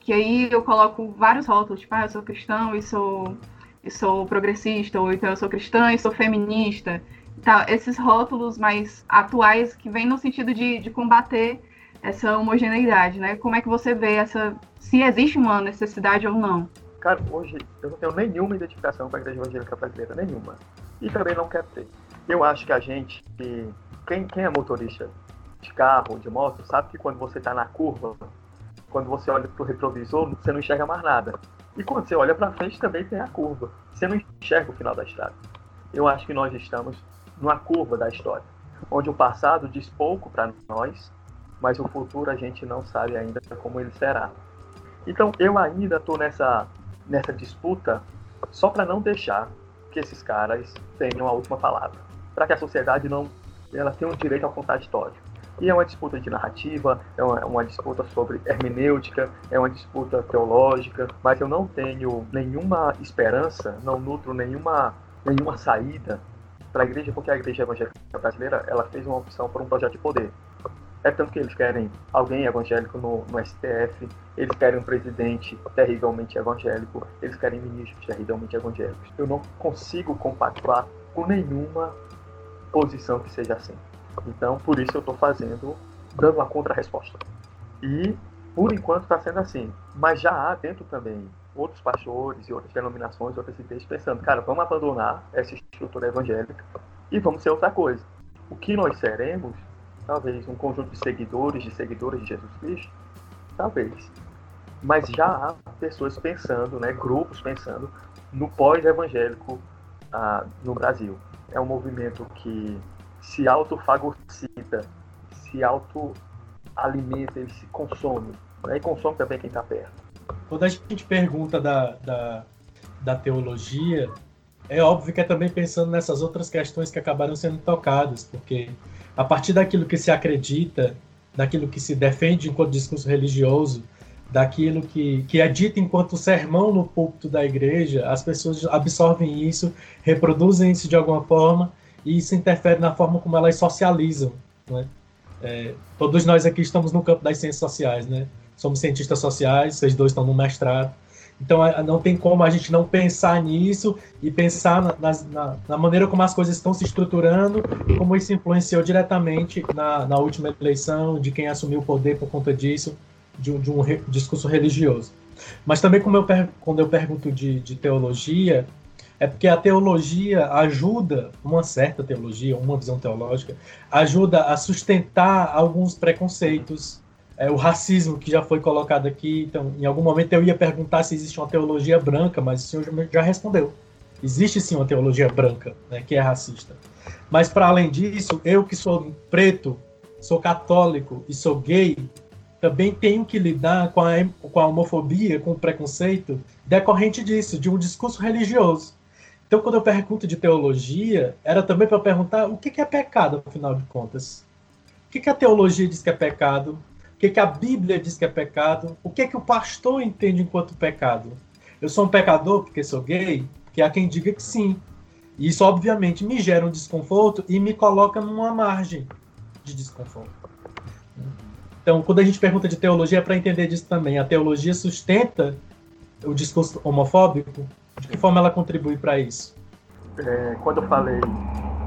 Que aí eu coloco vários rótulos, tipo, ah, eu sou cristão e sou, e sou progressista, ou então eu sou cristã e sou feminista. Tá, esses rótulos mais atuais que vêm no sentido de, de combater essa homogeneidade, né? Como é que você vê essa, se existe uma necessidade ou não? Cara, hoje eu não tenho nenhuma identificação com a igreja evangélica brasileira, nenhuma. E também não quero ter. Eu acho que a gente, quem, quem é motorista de carro de moto, sabe que quando você está na curva, quando você olha para o retrovisor, você não enxerga mais nada. E quando você olha para frente, também tem a curva. Você não enxerga o final da estrada. Eu acho que nós estamos numa curva da história, onde o passado diz pouco para nós, mas o futuro a gente não sabe ainda como ele será. Então eu ainda estou nessa, nessa disputa só para não deixar que esses caras tenham a última palavra para que a sociedade não ela tenha um direito ao contraditório. E é uma disputa de narrativa, é uma, uma, disputa sobre hermenêutica, é uma disputa teológica, mas eu não tenho nenhuma esperança, não nutro nenhuma, nenhuma saída para a igreja, porque a igreja evangélica brasileira ela fez uma opção por um projeto de poder. É tanto que eles querem alguém evangélico no, no STF, eles querem um presidente terrivelmente evangélico, eles querem ministros terrivelmente evangélicos. Eu não consigo compactuar com nenhuma posição que seja assim. Então, por isso eu estou fazendo, dando uma contra-resposta. E, por enquanto, está sendo assim. Mas já há dentro também outros pastores e outras denominações, outras ideias, pensando, cara, vamos abandonar essa estrutura evangélica e vamos ser outra coisa. O que nós seremos, talvez um conjunto de seguidores, de seguidores de Jesus Cristo, talvez. Mas já há pessoas pensando, né, grupos pensando no pós-evangélico ah, no Brasil é um movimento que se autofagocita, se autoalimenta, ele se consome. Né? E consome também quem está perto. Quando a gente pergunta da, da, da teologia, é óbvio que é também pensando nessas outras questões que acabaram sendo tocadas, porque a partir daquilo que se acredita, daquilo que se defende enquanto discurso religioso, daquilo que, que é dito enquanto sermão no púlpito da igreja, as pessoas absorvem isso, reproduzem isso de alguma forma, e isso interfere na forma como elas socializam. Né? É, todos nós aqui estamos no campo das ciências sociais, né? Somos cientistas sociais, vocês dois estão no mestrado. Então, não tem como a gente não pensar nisso e pensar na, na, na maneira como as coisas estão se estruturando, como isso influenciou diretamente na, na última eleição, de quem assumiu o poder por conta disso, de um, de um re, discurso religioso. Mas também, eu, quando eu pergunto de, de teologia, é porque a teologia ajuda, uma certa teologia, uma visão teológica, ajuda a sustentar alguns preconceitos, é, o racismo que já foi colocado aqui. Então, em algum momento eu ia perguntar se existe uma teologia branca, mas o senhor já respondeu. Existe sim uma teologia branca, né, que é racista. Mas, para além disso, eu que sou preto, sou católico e sou gay, também tenho que lidar com a, com a homofobia, com o preconceito decorrente disso, de um discurso religioso. Então, quando eu pergunto de teologia, era também para perguntar o que, é pecado, afinal de contas. O que a teologia diz que é pecado? O que, que a Bíblia diz que é pecado? O que, que o pastor entende enquanto pecado? Eu sou um pecador porque sou gay? Que há quem diga que sim. E isso, obviamente, me gera um desconforto e me coloca numa margem de desconforto. Então, quando a gente pergunta de teologia, é para entender disso também. A teologia sustenta o discurso homofóbico? De que forma ela contribui para isso? É, quando eu falei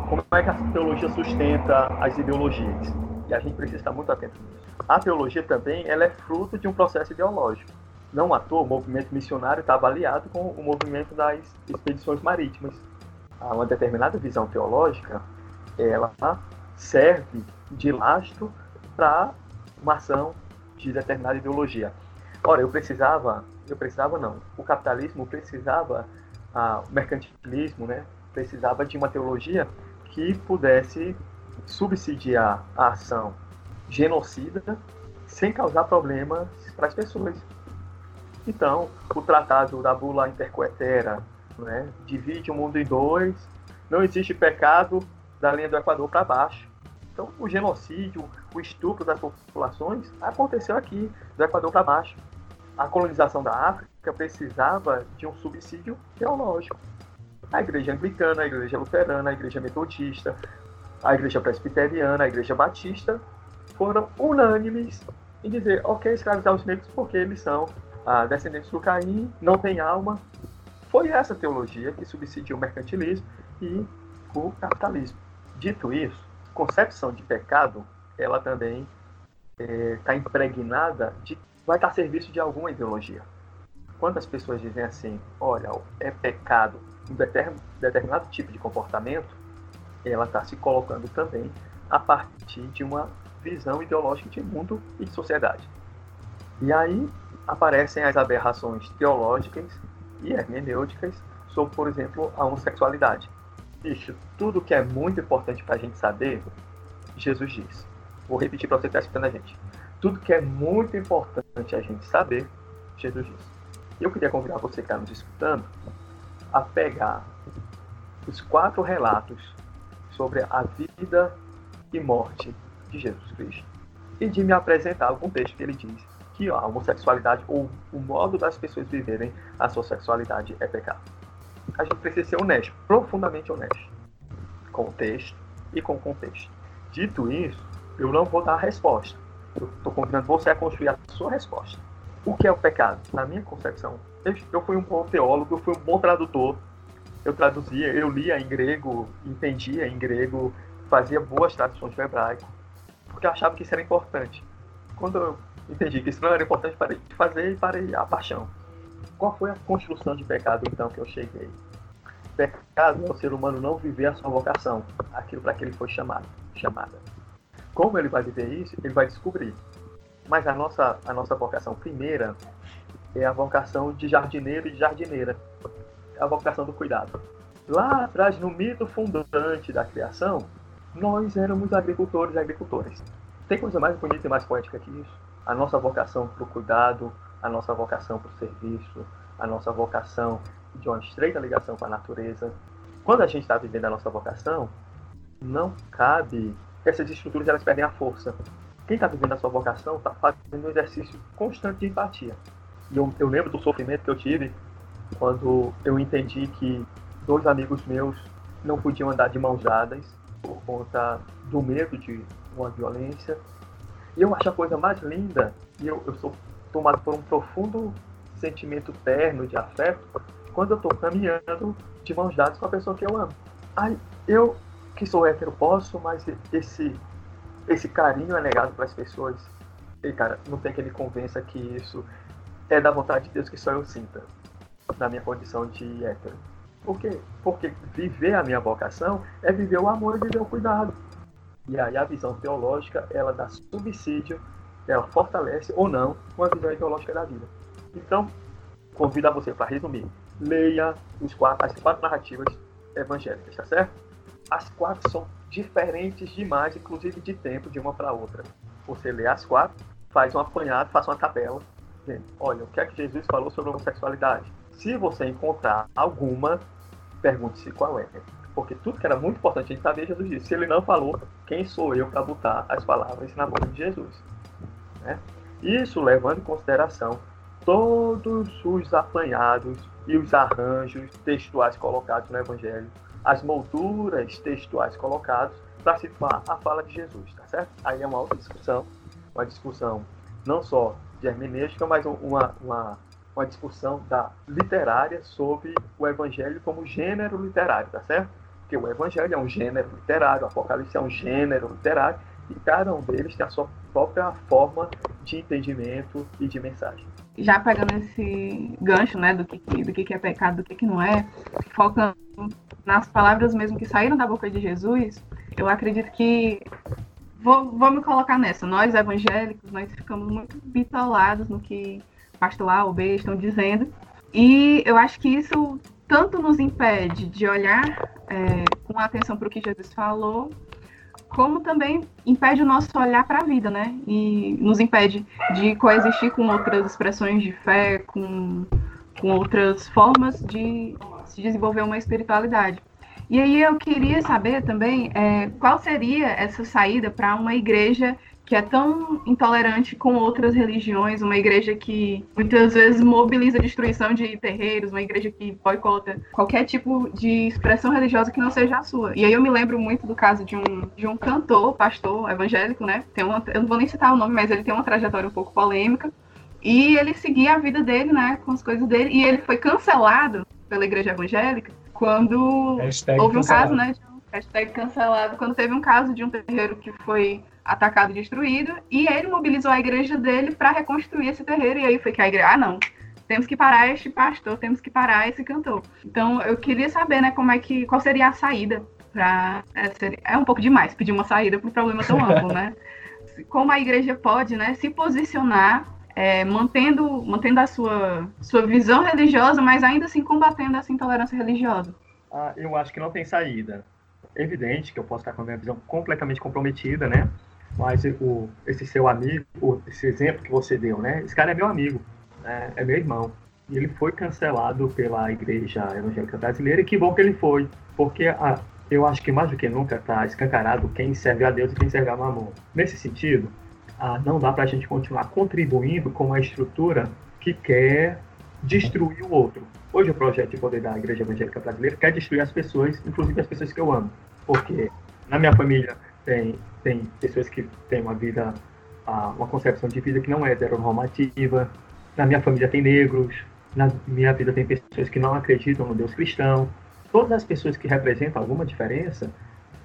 como é que a teologia sustenta as ideologias, e a gente precisa estar muito atento nisso. A teologia também ela é fruto de um processo ideológico. Não à toa, o movimento missionário está avaliado com o movimento das expedições marítimas. Uma determinada visão teológica, ela serve de lastro para uma ação de determinada ideologia. Ora, eu precisava, eu precisava não, o capitalismo precisava, ah, o mercantilismo, né, precisava de uma teologia que pudesse subsidiar a ação genocida sem causar problemas para as pessoas. Então, o tratado da bula intercoetera né, divide o mundo em dois, não existe pecado da linha do Equador para baixo. Então, o genocídio, o estupro das populações aconteceu aqui, do Equador para baixo. A colonização da África precisava de um subsídio teológico. A igreja anglicana, a igreja luterana, a igreja metodista, a igreja presbiteriana, a igreja batista foram unânimes em dizer, ok, escravizar os negros porque eles são ah, descendentes do Caim, não têm alma. Foi essa teologia que subsidiou o mercantilismo e o capitalismo. Dito isso, concepção de pecado, ela também está é, impregnada de vai estar a serviço de alguma ideologia. Quantas pessoas dizem assim, olha, é pecado um determinado tipo de comportamento, ela está se colocando também a partir de uma visão ideológica de mundo e de sociedade. E aí aparecem as aberrações teológicas e hermenêuticas sobre, por exemplo, a homossexualidade. Bicho, tudo que é muito importante para a gente saber, Jesus diz. Vou repetir para você que está escutando a gente. Tudo que é muito importante a gente saber, Jesus diz. Eu queria convidar você que está nos escutando a pegar os quatro relatos sobre a vida e morte de Jesus Cristo e de me apresentar algum texto que ele diz que a homossexualidade ou o modo das pessoas viverem a sua sexualidade é pecado. A gente precisa ser honesto, profundamente honesto, com o texto e com o contexto. Dito isso, eu não vou dar a resposta. Eu estou convidando você a construir a sua resposta. O que é o pecado? Na minha concepção, eu, eu fui um bom teólogo, eu fui um bom tradutor. Eu traduzia, eu lia em grego, entendia em grego, fazia boas traduções do hebraico, porque eu achava que isso era importante. Quando eu entendi que isso não era importante, parei de fazer e parei a paixão. Qual foi a construção de pecado, então, que eu cheguei? Pecado é o ser humano não viver a sua vocação, aquilo para que ele foi chamado, chamada. Como ele vai viver isso? Ele vai descobrir. Mas a nossa, a nossa vocação primeira é a vocação de jardineiro e de jardineira. A vocação do cuidado. Lá atrás, no mito fundante da criação, nós éramos agricultores e agricultoras. Tem coisa mais bonita e mais poética que isso? A nossa vocação para o cuidado, a nossa vocação para o serviço, a nossa vocação de uma estreita ligação com a natureza. Quando a gente está vivendo a nossa vocação, não cabe essas estruturas elas perdem a força. Quem está vivendo a sua vocação está fazendo um exercício constante de empatia. E eu, eu lembro do sofrimento que eu tive quando eu entendi que dois amigos meus não podiam andar de mãos dadas por conta do medo de uma violência. E eu acho a coisa mais linda, e eu, eu sou tomado por um profundo sentimento terno de afeto, quando eu estou caminhando de mãos dadas com a pessoa que eu amo. Aí, eu que sou hétero posso, mas esse, esse carinho é negado para as pessoas. E, cara, não tem que me convença que isso é da vontade de Deus que só eu sinta, na minha condição de hétero. Por quê? Porque viver a minha vocação é viver o amor e viver o cuidado. E aí a visão teológica, ela dá subsídio, ela fortalece ou não uma visão ideológica da vida. Então, convido a você para resumir. Leia os quatro, as quatro narrativas evangélicas, tá certo? As quatro são diferentes demais, inclusive de tempo, de uma para outra. Você lê as quatro, faz um apanhado, faz uma tabela, olha, o que é que Jesus falou sobre homossexualidade? Se você encontrar alguma, pergunte-se qual é. Porque tudo que era muito importante a gente saber, Jesus disse. Se ele não falou, quem sou eu para botar as palavras na boca de Jesus? Né? Isso levando em consideração todos os apanhados e os arranjos textuais colocados no Evangelho, as molduras textuais colocadas para situar a fala de Jesus, tá certo? Aí é uma outra discussão, uma discussão não só de hermenêutica, mas uma, uma uma discussão da literária sobre o evangelho como gênero literário, tá certo? Porque o evangelho é um gênero literário, o apocalipse é um gênero literário, e cada um deles tem a sua própria forma de entendimento e de mensagem. Já pegando esse gancho, né, do que, do que é pecado, do que, que não é, focando nas palavras mesmo que saíram da boca de Jesus, eu acredito que vou, vou me colocar nessa. Nós evangélicos, nós ficamos muito bitolados no que pastor A ou B estão dizendo. E eu acho que isso tanto nos impede de olhar é, com atenção para o que Jesus falou, como também impede o nosso olhar para a vida, né? E nos impede de coexistir com outras expressões de fé, com, com outras formas de se desenvolver uma espiritualidade. E aí eu queria saber também é, qual seria essa saída para uma igreja que é tão intolerante com outras religiões, uma igreja que muitas vezes mobiliza a destruição de terreiros, uma igreja que boicota qualquer tipo de expressão religiosa que não seja a sua. E aí eu me lembro muito do caso de um, de um cantor, pastor evangélico, né? Tem uma, eu não vou nem citar o nome, mas ele tem uma trajetória um pouco polêmica. E ele seguia a vida dele, né, com as coisas dele, e ele foi cancelado pela igreja evangélica quando hashtag houve um cancelado. caso, né? Hashtag cancelado, quando teve um caso de um terreiro que foi atacado e destruído, e ele mobilizou a igreja dele para reconstruir esse terreiro, e aí foi que a igreja, ah, não, temos que parar este pastor, temos que parar esse cantor. Então, eu queria saber, né, como é que, qual seria a saída para é, é, um pouco demais pedir uma saída para um problema tão amplo, né? Como a igreja pode, né, se posicionar é, mantendo, mantendo a sua, sua visão religiosa, mas ainda assim combatendo essa intolerância religiosa? Ah, eu acho que não tem saída. Evidente que eu posso estar com a minha visão completamente comprometida, né? Mas o, esse seu amigo, esse exemplo que você deu, né? Esse cara é meu amigo, né? é meu irmão. E ele foi cancelado pela Igreja Evangélica Brasileira, e que bom que ele foi, porque a, eu acho que mais do que nunca está escancarado quem serve a Deus e quem serve a Mamon. Nesse sentido, ah, não dá para a gente continuar contribuindo com uma estrutura que quer destruir o outro. Hoje o projeto de poder da Igreja Evangélica Brasileira quer destruir as pessoas, inclusive as pessoas que eu amo. Porque na minha família tem, tem pessoas que têm uma vida, ah, uma concepção de vida que não é heteronormativa. Na minha família tem negros. Na minha vida tem pessoas que não acreditam no Deus cristão. Todas as pessoas que representam alguma diferença,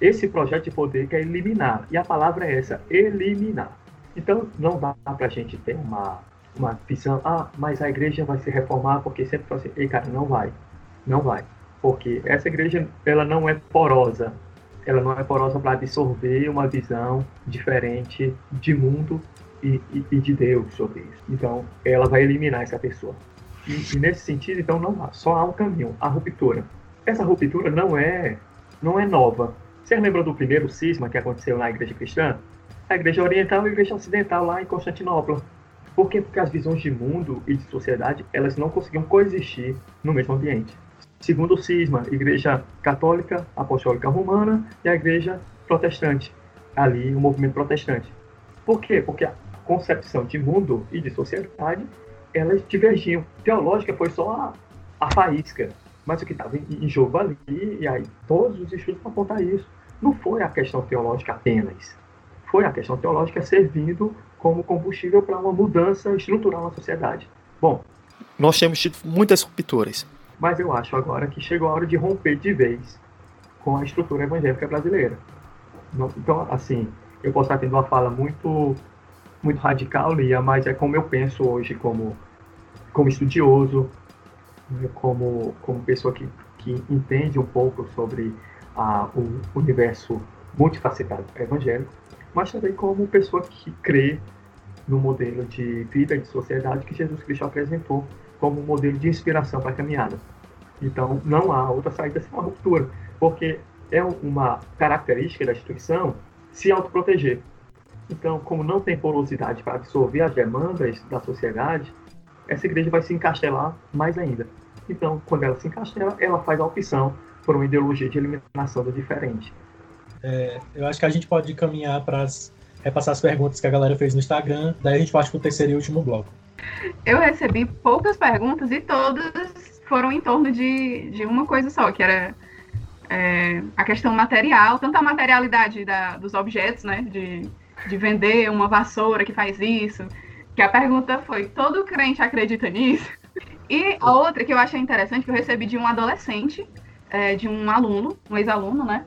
esse projeto de poder quer eliminar. E a palavra é essa, eliminar. Então, não dá para a gente ter uma, uma visão, ah, mas a igreja vai se reformar porque sempre fala assim, ei, cara, não vai, não vai. Porque essa igreja, ela não é porosa, ela não é porosa para absorver uma visão diferente de mundo e, e, e, de Deus sobre isso. Então, ela vai eliminar essa pessoa. E, e, nesse sentido, então, não há, só há um caminho, a ruptura. Essa ruptura não é, não é nova. Vocês lembram do primeiro cisma que aconteceu na igreja cristã? a igreja oriental e a igreja ocidental lá em Constantinopla. Por quê? Porque as visões de mundo e de sociedade, elas não conseguiam coexistir no mesmo ambiente. Segundo o cisma, igreja católica, apostólica romana e a igreja protestante, ali o movimento protestante. Por quê? Porque a concepção de mundo e de sociedade, elas divergiam. Teológica foi só a, a faísca, mas o que estava em, em jogo ali, e aí todos os estudos para apontar isso, não foi a questão teológica apenas foi a questão teológica servindo como combustível para uma mudança estrutural na sociedade. Bom, nós temos tido muitas rupturas. Mas eu acho agora que chegou a hora de romper de vez com a estrutura evangélica brasileira. Então, assim, eu posso estar tendo uma fala muito, muito radical, Lia, mas é como eu penso hoje como, como estudioso, né, como, como pessoa que, que entende um pouco sobre a, o universo multifacetado evangélico mas também como pessoa que crê no modelo de vida de sociedade que Jesus Cristo apresentou como um modelo de inspiração para a caminhada. Então, não há outra saída sem uma ruptura, porque é uma característica da instituição se autoproteger. Então, como não tem porosidade para absorver as demandas da sociedade, essa igreja vai se encastelar mais ainda. Então, quando ela se encastela, ela faz a opção por uma ideologia de eliminação do diferente. É, eu acho que a gente pode caminhar para repassar as perguntas que a galera fez no Instagram, daí a gente parte para o terceiro e último bloco. Eu recebi poucas perguntas e todas foram em torno de, de uma coisa só, que era é, a questão material, tanto a materialidade da, dos objetos, né, de, de vender uma vassoura que faz isso, que a pergunta foi, todo crente acredita nisso? E a outra que eu achei interessante, que eu recebi de um adolescente, é, de um aluno, um ex-aluno, né,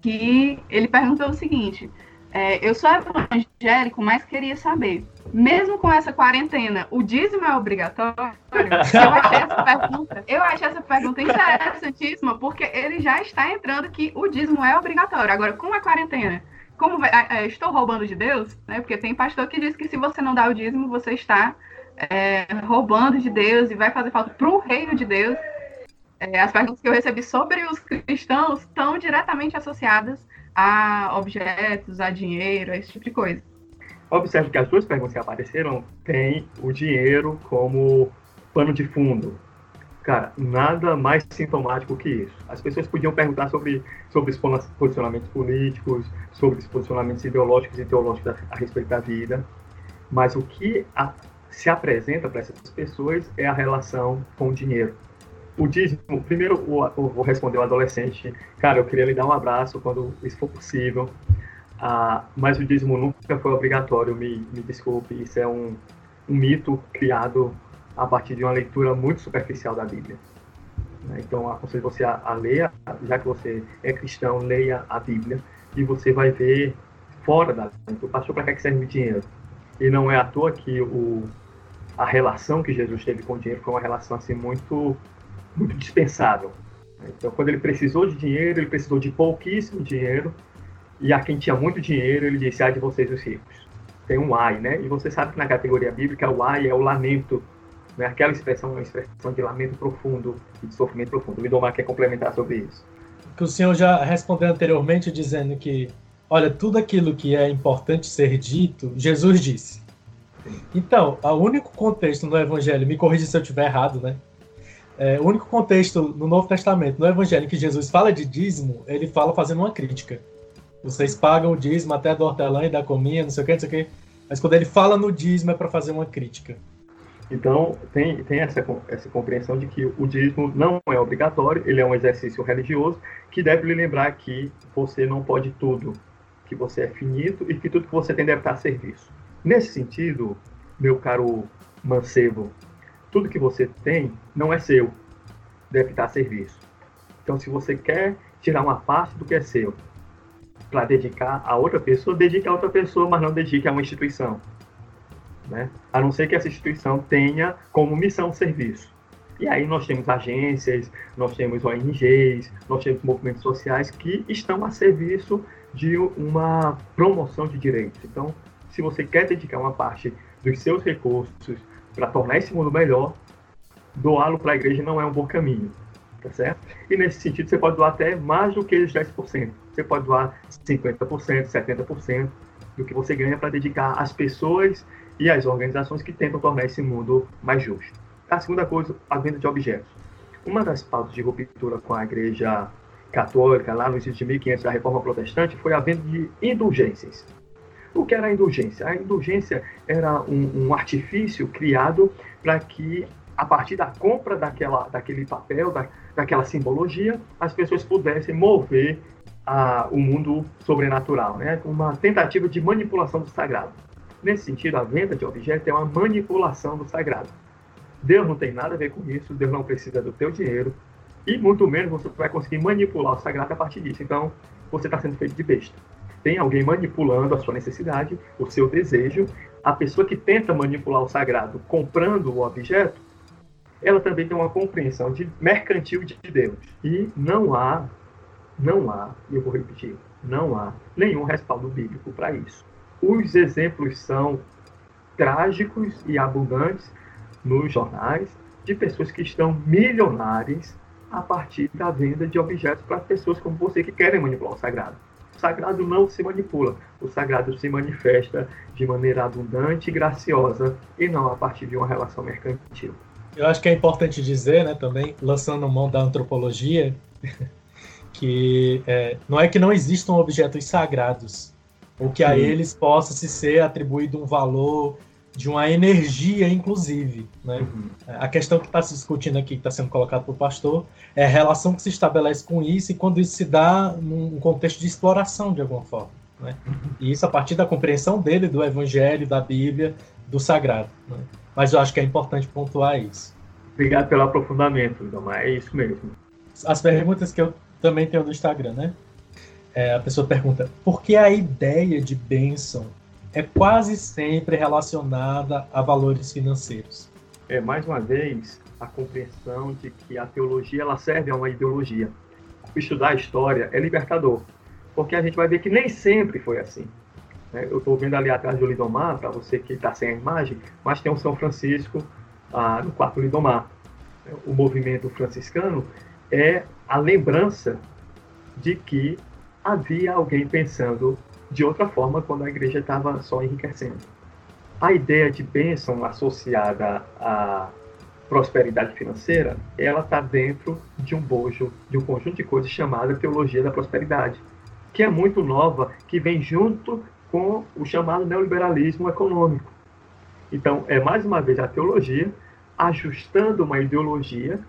que ele perguntou o seguinte: é, eu sou evangélico, mas queria saber, mesmo com essa quarentena, o dízimo é obrigatório? Eu achei essa pergunta, eu achei essa pergunta interessantíssima, porque ele já está entrando que o dízimo é obrigatório. Agora, com a quarentena, como vai, é, estou roubando de Deus, né? Porque tem pastor que diz que se você não dá o dízimo, você está é, roubando de Deus e vai fazer falta para o reino de Deus. é, as perguntas que eu recebi sobre os cristãos estão diretamente associadas a objetos, a dinheiro, esse tipo de coisa. Observe que as duas perguntas que apareceram têm o dinheiro como pano de fundo. Cara, nada mais sintomático que isso. As pessoas podiam perguntar sobre, sobre os posicionamentos políticos, sobre os posicionamentos ideológicos e teológicos a, a respeito da vida, mas o que a, se apresenta para essas pessoas é a relação com o dinheiro. O dízimo, primeiro eu vou responder o adolescente, cara, eu queria lhe dar um abraço quando isso for possível, ah, mas o dízimo nunca foi obrigatório, me, me desculpe, isso é um, um mito criado a partir de uma leitura muito superficial da Bíblia. Né? Então, aconselho você a, a ler, já que você é cristão, leia a Bíblia e você vai ver fora da Bíblia. Pastor, para que serve o dinheiro? E não é à toa que o, a relação que Jesus teve com o dinheiro foi uma relação assim muito, muito dispensável. Então, quando ele precisou de dinheiro, ele precisou de pouquíssimo dinheiro e a quem tinha muito dinheiro, ele disse, ai de vocês os ricos. Tem um ai, né? E você sabe que na categoria bíblica, o ai é o lamento, né? aquela expressão, uma expressão de lamento profundo e de sofrimento profundo. O Lidomar quer complementar sobre isso. Que o senhor já respondeu anteriormente, dizendo que, olha, tudo aquilo que é importante ser dito, Jesus disse. Então, o único contexto no Evangelho, me corrija se eu estiver errado, né? É, o único contexto no Novo Testamento, no Evangelho, que Jesus fala de dízimo, ele fala fazendo uma crítica. Vocês pagam o dízimo até do hortelã e da cominha, não sei o que, não sei o que. Mas quando ele fala no dízimo é para fazer uma crítica. Então, tem, tem essa, essa compreensão de que o dízimo não é obrigatório, ele é um exercício religioso que deve lhe lembrar que você não pode tudo, que você é finito e que tudo que você tem deve estar a serviço. Nesse sentido, meu caro mancebo, tudo que você tem não é seu, deve estar a serviço. Então, se você quer tirar uma parte do que é seu para dedicar a outra pessoa, dedique a outra pessoa, mas não dedique a uma instituição. Né? A não ser que essa instituição tenha como missão serviço. E aí nós temos agências, nós temos ONGs, nós temos movimentos sociais que estão a serviço de uma promoção de direitos. Então, se você quer dedicar uma parte dos seus recursos para tornar esse mundo melhor, doá-lo para a igreja não é um bom caminho tá certo? E nesse sentido, você pode doar até mais do que os 10%. Você pode doar 50%, 70% do que você ganha para dedicar às pessoas e às organizações que tentam tornar esse mundo mais justo. A segunda coisa, a venda de objetos. Uma das pautas de ruptura com a igreja católica, lá no início de 1500 da Reforma Protestante, foi a venda de indulgências. O que era a indulgência? A indulgência era um, um artifício criado para que a partir da compra daquela, daquele papel, da, daquela simbologia, as pessoas pudessem mover a, o mundo sobrenatural, né? uma tentativa de manipulação do sagrado. Nesse sentido, a venda de objetos é uma manipulação do sagrado. Deus não tem nada a ver com isso, Deus não precisa do teu dinheiro, e muito menos você vai conseguir manipular o sagrado a partir disso. Então, você está sendo feito de besta. Tem alguém manipulando a sua necessidade, o seu desejo. A pessoa que tenta manipular o sagrado comprando o objeto, ela também tem uma compreensão de mercantil de Deus. E não há, não há, e eu vou repetir, não há nenhum respaldo bíblico para isso. Os exemplos são trágicos e abundantes nos jornais de pessoas que estão milionárias a partir da venda de objetos para pessoas como você que querem manipular o sagrado. O sagrado não se manipula, o sagrado se manifesta de maneira abundante e graciosa e não a partir de uma relação mercantil. Eu acho que é importante dizer, né, também, lançando mão da antropologia, que é, não é que não existam objetos sagrados, ou que a eles possa se ser atribuído um valor de uma energia, inclusive. Né? Uhum. A questão que está se discutindo aqui, que está sendo colocado por pastor, é a relação que se estabelece com isso e quando isso se dá num contexto de exploração, de alguma forma. Né? Uhum. E isso a partir da compreensão dele do Evangelho, da Bíblia, do Sagrado. Né? Mas eu acho que é importante pontuar isso. Obrigado pelo aprofundamento, Domar. É isso mesmo. As perguntas que eu também tenho no Instagram, né? É, a pessoa pergunta: por que a ideia de bênção é quase sempre relacionada a valores financeiros? É, mais uma vez, a compreensão de que a teologia ela serve a uma ideologia. Estudar a história é libertador, porque a gente vai ver que nem sempre foi assim. Né? Eu estou vendo ali atrás do Lidomar, para você que está sem a imagem, mas tem um São Francisco ah, no quarto Lidomar. o movimento franciscano é a lembrança de que havia alguém pensando de outra forma quando a igreja estava só enriquecendo. A ideia de bênção associada à prosperidade financeira, ela está dentro de um bojo, de um conjunto de coisas chamada teologia da prosperidade, que é muito nova, que vem junto com o chamado neoliberalismo econômico. Então, é mais uma vez a teologia ajustando uma ideologia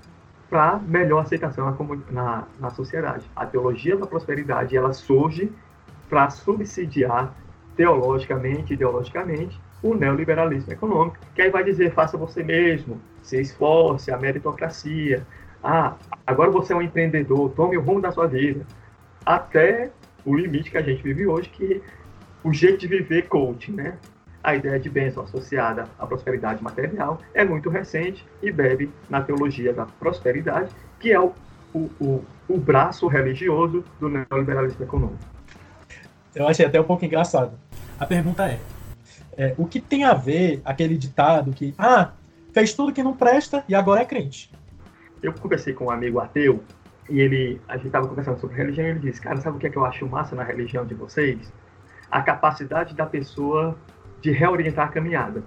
para melhor aceitação na, na, na, sociedade. A teologia da prosperidade ela surge para subsidiar teologicamente, ideologicamente, o neoliberalismo econômico, que aí vai dizer faça você mesmo, se esforce, a meritocracia. Ah, agora você é um empreendedor, tome o rumo da sua vida. Até o limite que a gente vive hoje, que o jeito de viver coaching, né? A ideia de bênção associada à prosperidade material é muito recente e bebe na teologia da prosperidade, que é o, o, o, o braço religioso do neoliberalismo econômico. Eu achei até um pouco engraçado. A pergunta é, é, o que tem a ver aquele ditado que, ah, fez tudo que não presta e agora é crente? Eu conversei com um amigo ateu e ele, a gente estava conversando sobre religião e ele disse, cara, sabe o que, é que eu acho massa na religião de vocês? A capacidade da pessoa de reorientar a caminhada.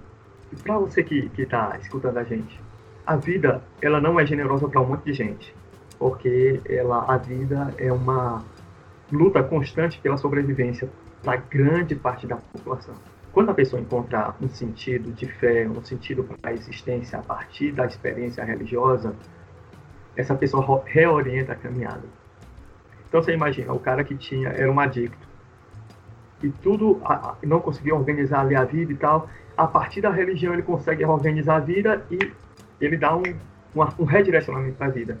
E para você que está escutando a gente, a vida ela não é generosa para um monte de gente, porque ela, a vida é uma luta constante pela sobrevivência para grande parte da população. Quando a pessoa encontra um sentido de fé, um sentido para a existência a partir da experiência religiosa, essa pessoa reorienta a caminhada. Então você imagina, o cara que tinha era um adicto e tudo não conseguia organizar ali a vida e tal. A partir da religião ele consegue organizar a vida e ele dá um, um, um redirecionamento para a vida.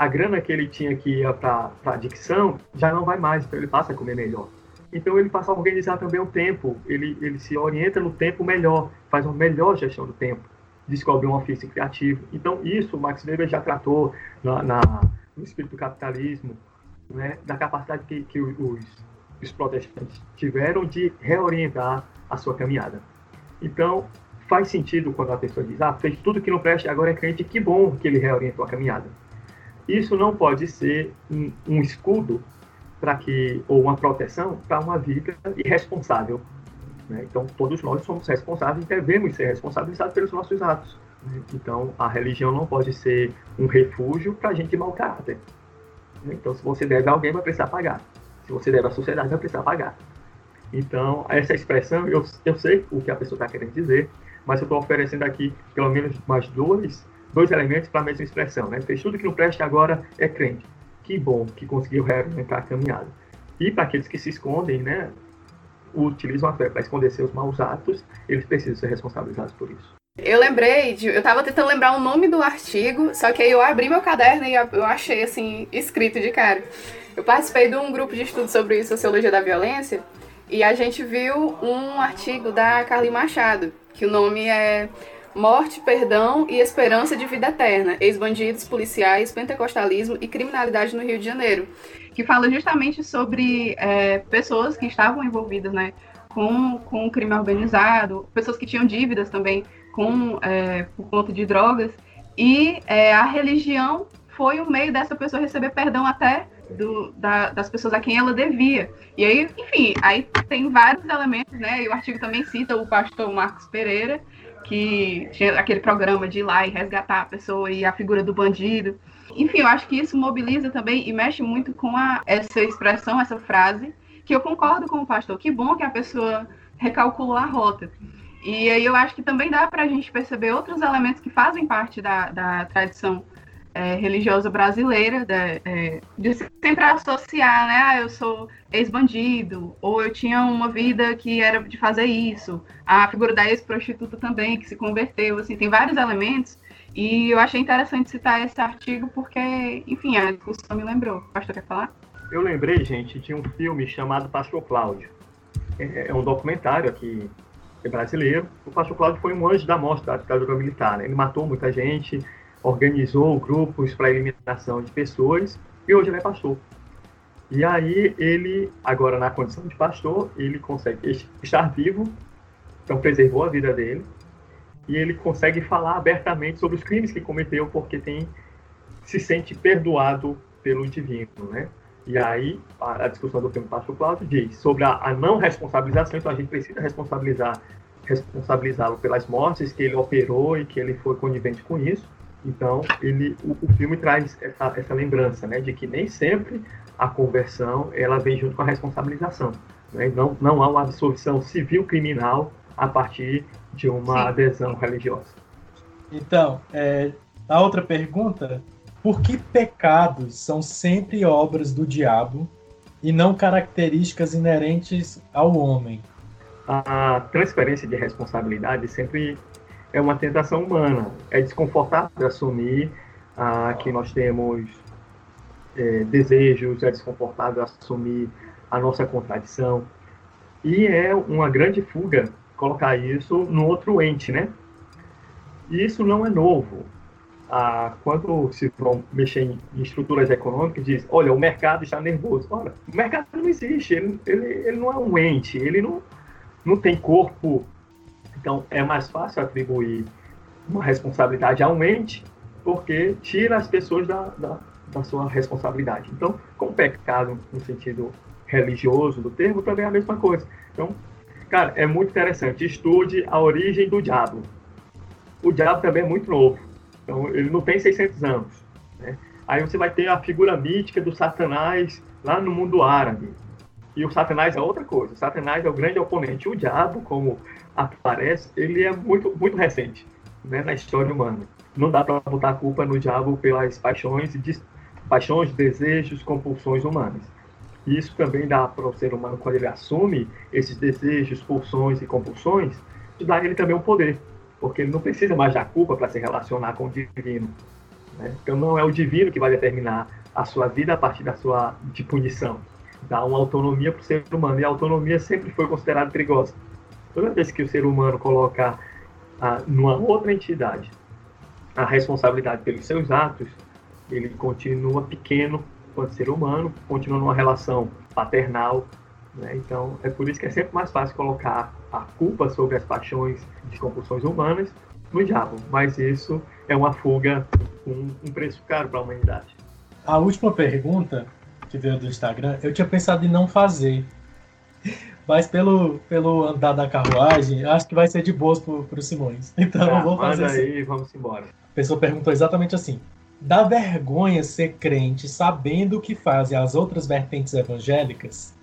A grana que ele tinha que ir para a adicção já não vai mais, então ele passa a comer melhor. Então ele passa a organizar também o tempo, ele, ele se orienta no tempo melhor, faz uma melhor gestão do tempo, descobre um ofício criativo. Então isso o Max Weber já tratou na, na no espírito do capitalismo, né, da capacidade que, que os, os protestantes tiveram de reorientar a sua caminhada. Então faz sentido quando a pessoa diz, ah, fez tudo que não presta agora é crente, que bom que ele reorientou a caminhada. Isso não pode ser um, um escudo para que ou uma proteção para uma vida irresponsável. Né? Então, todos nós somos responsáveis e devemos ser responsabilizados pelos nossos atos. Né? Então, a religião não pode ser um refúgio para gente de mau caráter. Né? Então, se você deve a alguém, vai precisar pagar. Se você deve à sociedade, vai precisar pagar. Então, essa expressão, eu, eu sei o que a pessoa está querendo dizer, mas eu estou oferecendo aqui pelo menos mais dois, dois elementos para a mesma expressão. Né? Fez tudo que não presta agora é crente que bom que conseguiu reorientar a caminhada. E para aqueles que se escondem, né, utilizam a fé para esconder seus maus atos, eles precisam ser responsabilizados por isso. Eu lembrei, de, eu estava tentando lembrar o nome do artigo, só que aí eu abri meu caderno e eu achei assim, escrito de cara. Eu participei de um grupo de estudo sobre sociologia da violência e a gente viu um artigo da Carly Machado, que o nome é Morte, Perdão e Esperança de Vida Eterna, ex-bandidos, policiais, pentecostalismo e criminalidade no Rio de Janeiro, que fala justamente sobre é, pessoas que estavam envolvidas né, com, com o crime organizado, pessoas que tinham dívidas também com, é, por conta de drogas, e é, a religião foi o meio dessa pessoa receber perdão até do, da, das pessoas a quem ela devia. E aí, enfim, aí tem vários elementos, né? E o artigo também cita o pastor Marcos Pereira, que tinha aquele programa de ir lá e resgatar a pessoa e a figura do bandido. Enfim, eu acho que isso mobiliza também e mexe muito com a, essa expressão, essa frase, que eu concordo com o pastor. Que bom que a pessoa recalculou a rota. E aí eu acho que também dá para a gente perceber outros elementos que fazem parte da, da tradição é, religiosa brasileira, de, é, de sempre associar, né? Ah, eu sou ex-bandido, ou eu tinha uma vida que era de fazer isso. A figura da ex-prostituta também, que se converteu, assim, tem vários elementos. E eu achei interessante citar esse artigo porque, enfim, a discussão me lembrou. Pastor quer falar? Eu lembrei, gente, de um filme chamado Pastor Cláudio. É, é um documentário aqui brasileiro. O Pastor Cláudio foi um anjo da morte da ditadura militar. Né? Ele matou muita gente, organizou grupos para eliminação de pessoas e hoje ele é pastor. E aí ele, agora na condição de pastor, ele consegue estar vivo, então preservou a vida dele e ele consegue falar abertamente sobre os crimes que cometeu porque tem se sente perdoado pelo divino, né? E aí a, discussão do filme Pastor Cláudio diz sobre a, a, não responsabilização, então a gente precisa responsabilizar responsabilizá-lo pelas mortes que ele operou e que ele foi conivente com isso. Então, ele, o, o filme traz essa, essa lembrança, né, de que nem sempre a conversão ela vem junto com a responsabilização. Né? Não, não há uma absolvição civil criminal a partir de uma Sim. adesão religiosa. Então, é, a outra pergunta: por que pecados são sempre obras do diabo e não características inerentes ao homem? A transferência de responsabilidade sempre é uma tentação humana. É desconfortável assumir ah, que nós temos é, desejos, é desconfortável assumir a nossa contradição. E é uma grande fuga colocar isso no outro ente, né? E isso não é novo. Ah, quando se vão mexer em, estruturas econômicas, diz, olha, o mercado está nervoso. Olha, o mercado não existe, ele, ele, ele não é um ente, ele não, não tem corpo. Então, é mais fácil atribuir uma responsabilidade a um ente, porque tira as pessoas da, da, da sua responsabilidade. Então, com pecado, no sentido religioso do termo, também é a mesma coisa. Então, cara, é muito interessante. Estude a origem do diabo. O diabo também é muito novo. Então, ele não tem 600 anos. Né? Aí você vai ter a figura mítica do Satanás lá no mundo árabe. E o Satanás é outra coisa. O Satanás é o grande oponente. O diabo, como aparece, ele é muito, muito recente né, na história humana. Não dá para botar a culpa no diabo pelas paixões, paixões, desejos, compulsões humanas. Isso também dá para o ser humano, quando ele assume esses desejos, pulsões e compulsões, dá ele também um poder, porque ele não precisa mais da culpa para se relacionar com o divino. Né? Então não é o divino que vai determinar a sua vida a partir da sua de punição. Dá uma autonomia para o ser humano, e a autonomia sempre foi considerada perigosa. Toda vez que o ser humano coloca ah, numa outra entidade a responsabilidade pelos seus atos, ele continua pequeno quanto ser humano, continua numa relação paternal. Né? Então, é por isso que é sempre mais fácil colocar a culpa sobre as paixões e compulsões humanas no diabo. Mas isso é uma fuga com um preço caro para a humanidade. A última pergunta que veio do Instagram, eu tinha pensado em não fazer. Mas pelo, pelo andar da carruagem, acho que vai ser de boas para o Simões. Então ah, vou fazer manda aí, vamos embora. A pessoa perguntou exatamente assim: Dá vergonha ser crente sabendo o que fazem as outras vertentes evangélicas?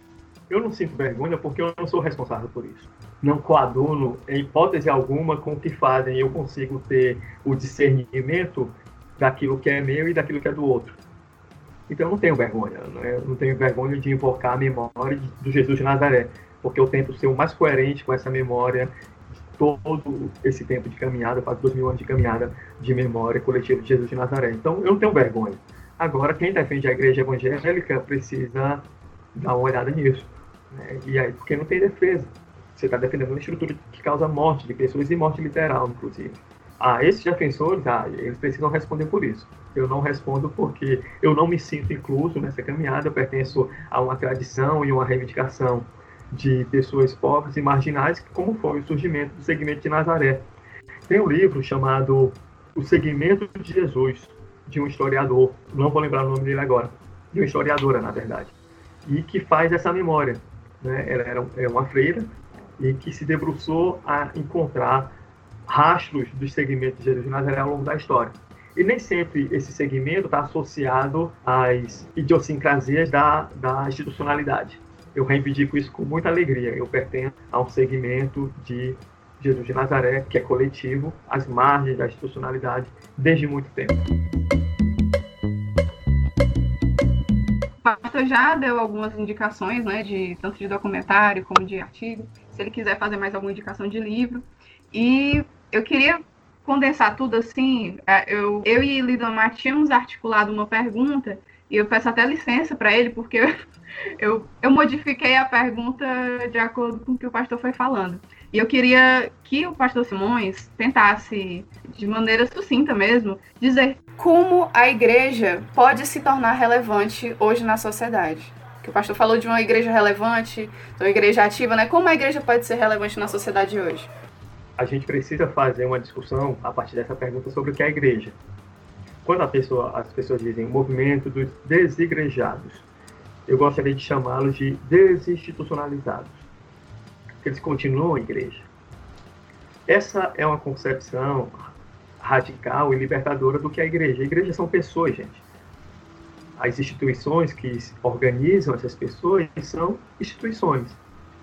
Eu não sinto vergonha porque eu não sou responsável por isso. Não coaduno, em hipótese alguma, com o que fazem. Eu consigo ter o discernimento daquilo que é meu e daquilo que é do outro. Então eu não tenho vergonha. Né? Eu não tenho vergonha de invocar a memória do Jesus de Nazaré, porque eu tento ser o mais coerente com essa memória todo esse tempo de caminhada, quase dois mil anos de caminhada de memória coletiva de Jesus de Nazaré. Então, eu não tenho vergonha. Agora, quem defende a igreja evangélica precisa dar uma olhada nisso. Né? E aí, porque não tem defesa. Você está defendendo uma estrutura que causa morte de pessoas e morte literal, inclusive. Ah, esses defensores, ah, eles precisam responder por isso. Eu não respondo porque eu não me sinto incluso nessa caminhada, eu pertenço a uma tradição e uma reivindicação de pessoas pobres e marginais, como foi o surgimento do segmento de Nazaré. Tem um livro chamado O Segmento de Jesus, de um historiador, não vou lembrar o nome dele agora, de uma historiadora, na verdade, e que faz essa memória. Né? Ela era é uma freira e que se debruçou a encontrar rastros dos segmentos de Jesus de Nazaré ao longo da história. E nem sempre esse segmento está associado às idiosincrasias da, da institucionalidade eu reivindico isso com muita alegria. Eu pertenço a um segmento de Jesus de Nazaré, que é coletivo, às margens da institucionalidade, desde muito tempo. O pastor já deu algumas indicações, né, de tanto de documentário como de artigo. Se ele quiser fazer mais alguma indicação de livro. E eu queria condensar tudo assim. É, eu, eu e Lidomar tínhamos articulado uma pergunta e eu peço até licença para ele, porque eu, eu modifiquei a pergunta de acordo com o que o pastor foi falando. E eu queria que o pastor Simões tentasse, de maneira sucinta mesmo, dizer como a igreja pode se tornar relevante hoje na sociedade. Que o pastor falou de uma igreja relevante, de uma igreja ativa, né? Como a igreja pode ser relevante na sociedade hoje? a gente precisa fazer uma discussão a partir dessa pergunta sobre o que é a igreja. Quando a pessoa, as pessoas dizem o movimento dos desigrejados, eu gostaria de chamá-los de desinstitucionalizados. Eles continuam a igreja. Essa é uma concepção radical e libertadora do que é a igreja. A igreja são pessoas, gente. As instituições que organizam essas pessoas são instituições.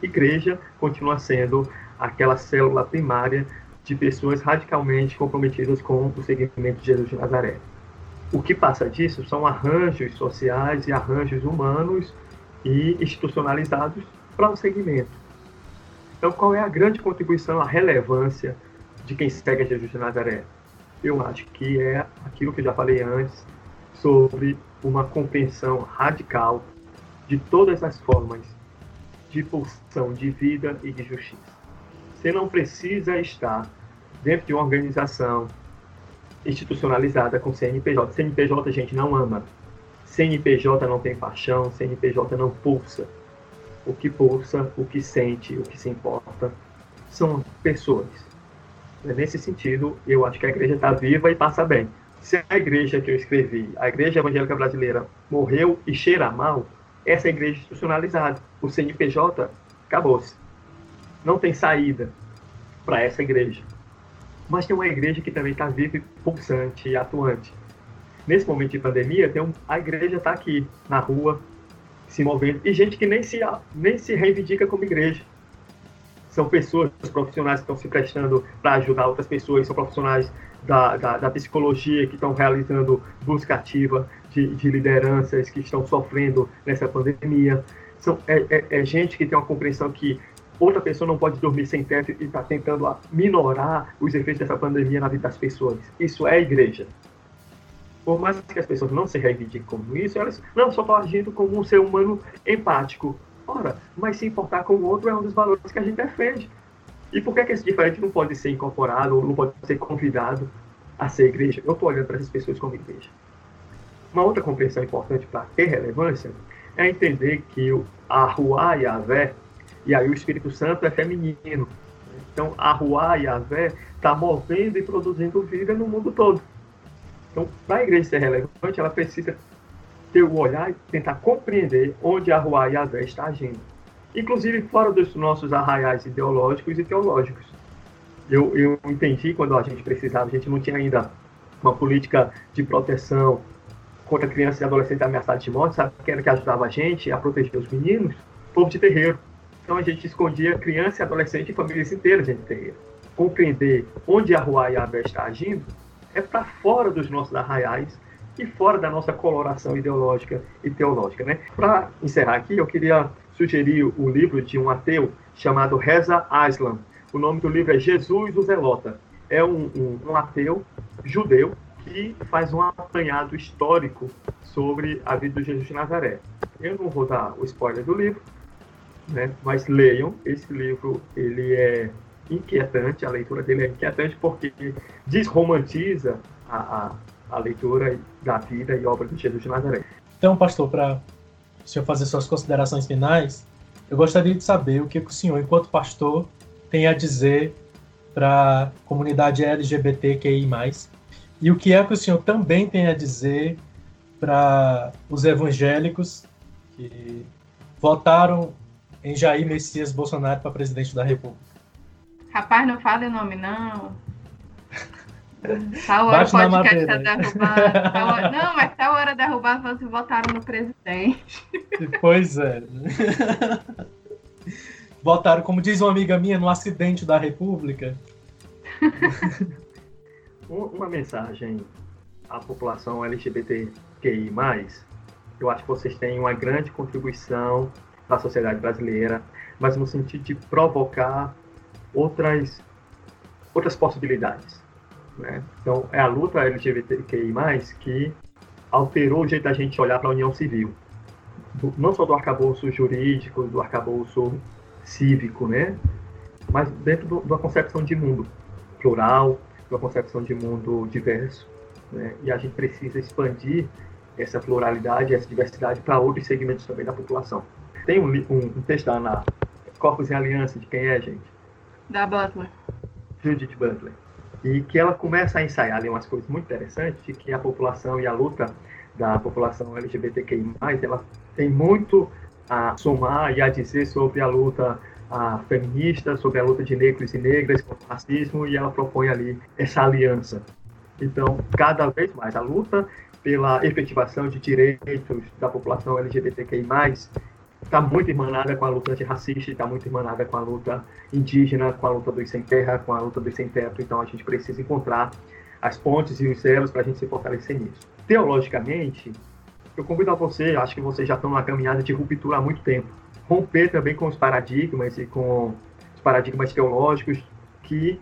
Igreja continua sendo aquela célula primária de pessoas radicalmente comprometidas com o segmento de Jesus de Nazaré. O que passa disso são arranjos sociais e arranjos humanos e institucionalizados para o segmento. Então, qual é a grande contribuição, a relevância de quem segue Jesus de Nazaré? Eu acho que é aquilo que eu já falei antes sobre uma compreensão radical de todas as formas de pulsão de vida e de justiça. Você não precisa estar dentro de uma organização institucionalizada com CNPJ. CNPJ a gente não ama. CNPJ não tem paixão, CNPJ não pulsa. O que pulsa, o que sente, o que se importa são pessoas. Nesse sentido, eu acho que a igreja está viva e passa bem. Se a igreja que eu escrevi, a Igreja Evangélica Brasileira, morreu e cheira mal, essa é igreja institucionalizada. O CNPJ acabou-se. Não tem saída para essa igreja. Mas tem uma igreja que também está viva, pulsante e atuante. Nesse momento de pandemia, tem um, a igreja está aqui, na rua, se movendo. E gente que nem se, nem se reivindica como igreja. São pessoas, profissionais que estão se prestando para ajudar outras pessoas, são profissionais da, da, da psicologia que estão realizando busca ativa de, de, lideranças que estão sofrendo nessa pandemia. São, é, é, é gente que tem uma compreensão que outra pessoa não pode dormir sem teto e está tentando minorar os efeitos dessa pandemia na vida das pessoas. Isso é igreja. Por mais que as pessoas não se reivindiquem como isso, elas não só estão agindo como um ser humano empático. Ora, mas se importar com o outro é um dos valores que a gente defende. E por que, que esse diferente não pode ser incorporado ou não pode ser convidado a ser igreja? Eu estou olhando para essas pessoas como igreja. Uma outra compreensão importante para ter relevância é entender que a Ruá e a Vé e aí o Espírito Santo é feminino. Então, a Ruá e a Vé está movendo e produzindo vida no mundo todo. Então, para a igreja ser relevante, ela precisa ter o olhar e tentar compreender onde a Ruá e a Vé está agindo. Inclusive fora dos nossos arraiais ideológicos e teológicos. Eu, eu entendi quando a gente precisava, a gente não tinha ainda uma política de proteção contra crianças e adolescentes ameaçados de morte, sabe? Era que ajudava a gente a proteger os meninos? Povo de terreiro. Então a gente escondia criança, adolescente e famílias inteiras dentro terreiro. Compreender onde a Rua e a Abé está agindo é para fora dos nossos arraiais e fora da nossa coloração ideológica e teológica. Né? Para encerrar aqui, eu queria sugerir o livro de um ateu chamado Reza Aslan. O nome do livro é Jesus o Zelota. É um, um, um ateu judeu que faz um apanhado histórico sobre a vida de Jesus de Nazaré. Eu não vou dar o spoiler do livro, né? Mas leiam, esse livro ele é inquietante, a leitura dele é inquietante porque desromantiza a, a, a leitura da vida e obra de Jesus de Nazaré. Então, pastor, para o senhor fazer suas considerações finais, eu gostaria de saber o que o senhor, enquanto pastor, tem a dizer para a comunidade LGBTQI+, e o que é que o senhor também tem a dizer para os evangélicos que votaram em Jair Messias Bolsonaro para presidente da República? Rapaz, não fale o nome, não. Tal hora o podcast tá derrubado. Não, mas tal hora derrubar, vocês votaram no presidente. Pois é. Votaram, como diz uma amiga minha, no acidente da República. Uma mensagem à população LGBTQI+, eu acho que vocês têm uma grande contribuição da sociedade brasileira, mas no sentido de provocar outras, outras possibilidades. Né? Então, é a luta LGBTQI+, que alterou o jeito da gente olhar para a união civil. Do, não só do arcabouço jurídico, do arcabouço cívico, né? mas dentro de uma concepção de mundo plural, uma concepção de mundo diverso. Né? E a gente precisa expandir essa pluralidade, essa diversidade para outros segmentos também da população. Tem um, um, um texto da Ana, Corpos em Aliança, de quem é, gente? Da Butler. Judith Butler, e que ela começa a ensaiar ali umas coisas muito interessantes, que a população e a luta da população LGBTQI+, ela tem muito a somar e a dizer sobre a luta a feminista, sobre a luta de negros e negras contra o racismo, e ela propõe ali essa aliança. Então, cada vez mais, a luta pela efetivação de direitos da população LGBTQI+, está muito irmanada com a luta antirracista, está muito irmanada com a luta indígena, com a luta dos sem terra, com a luta dos sem teto. Então, a gente precisa encontrar as pontes e os elos para a gente se fortalecer nisso. Teologicamente, eu convido a você, acho que vocês já estão numa caminhada de ruptura há muito tempo, romper também com os paradigmas e com os paradigmas teológicos que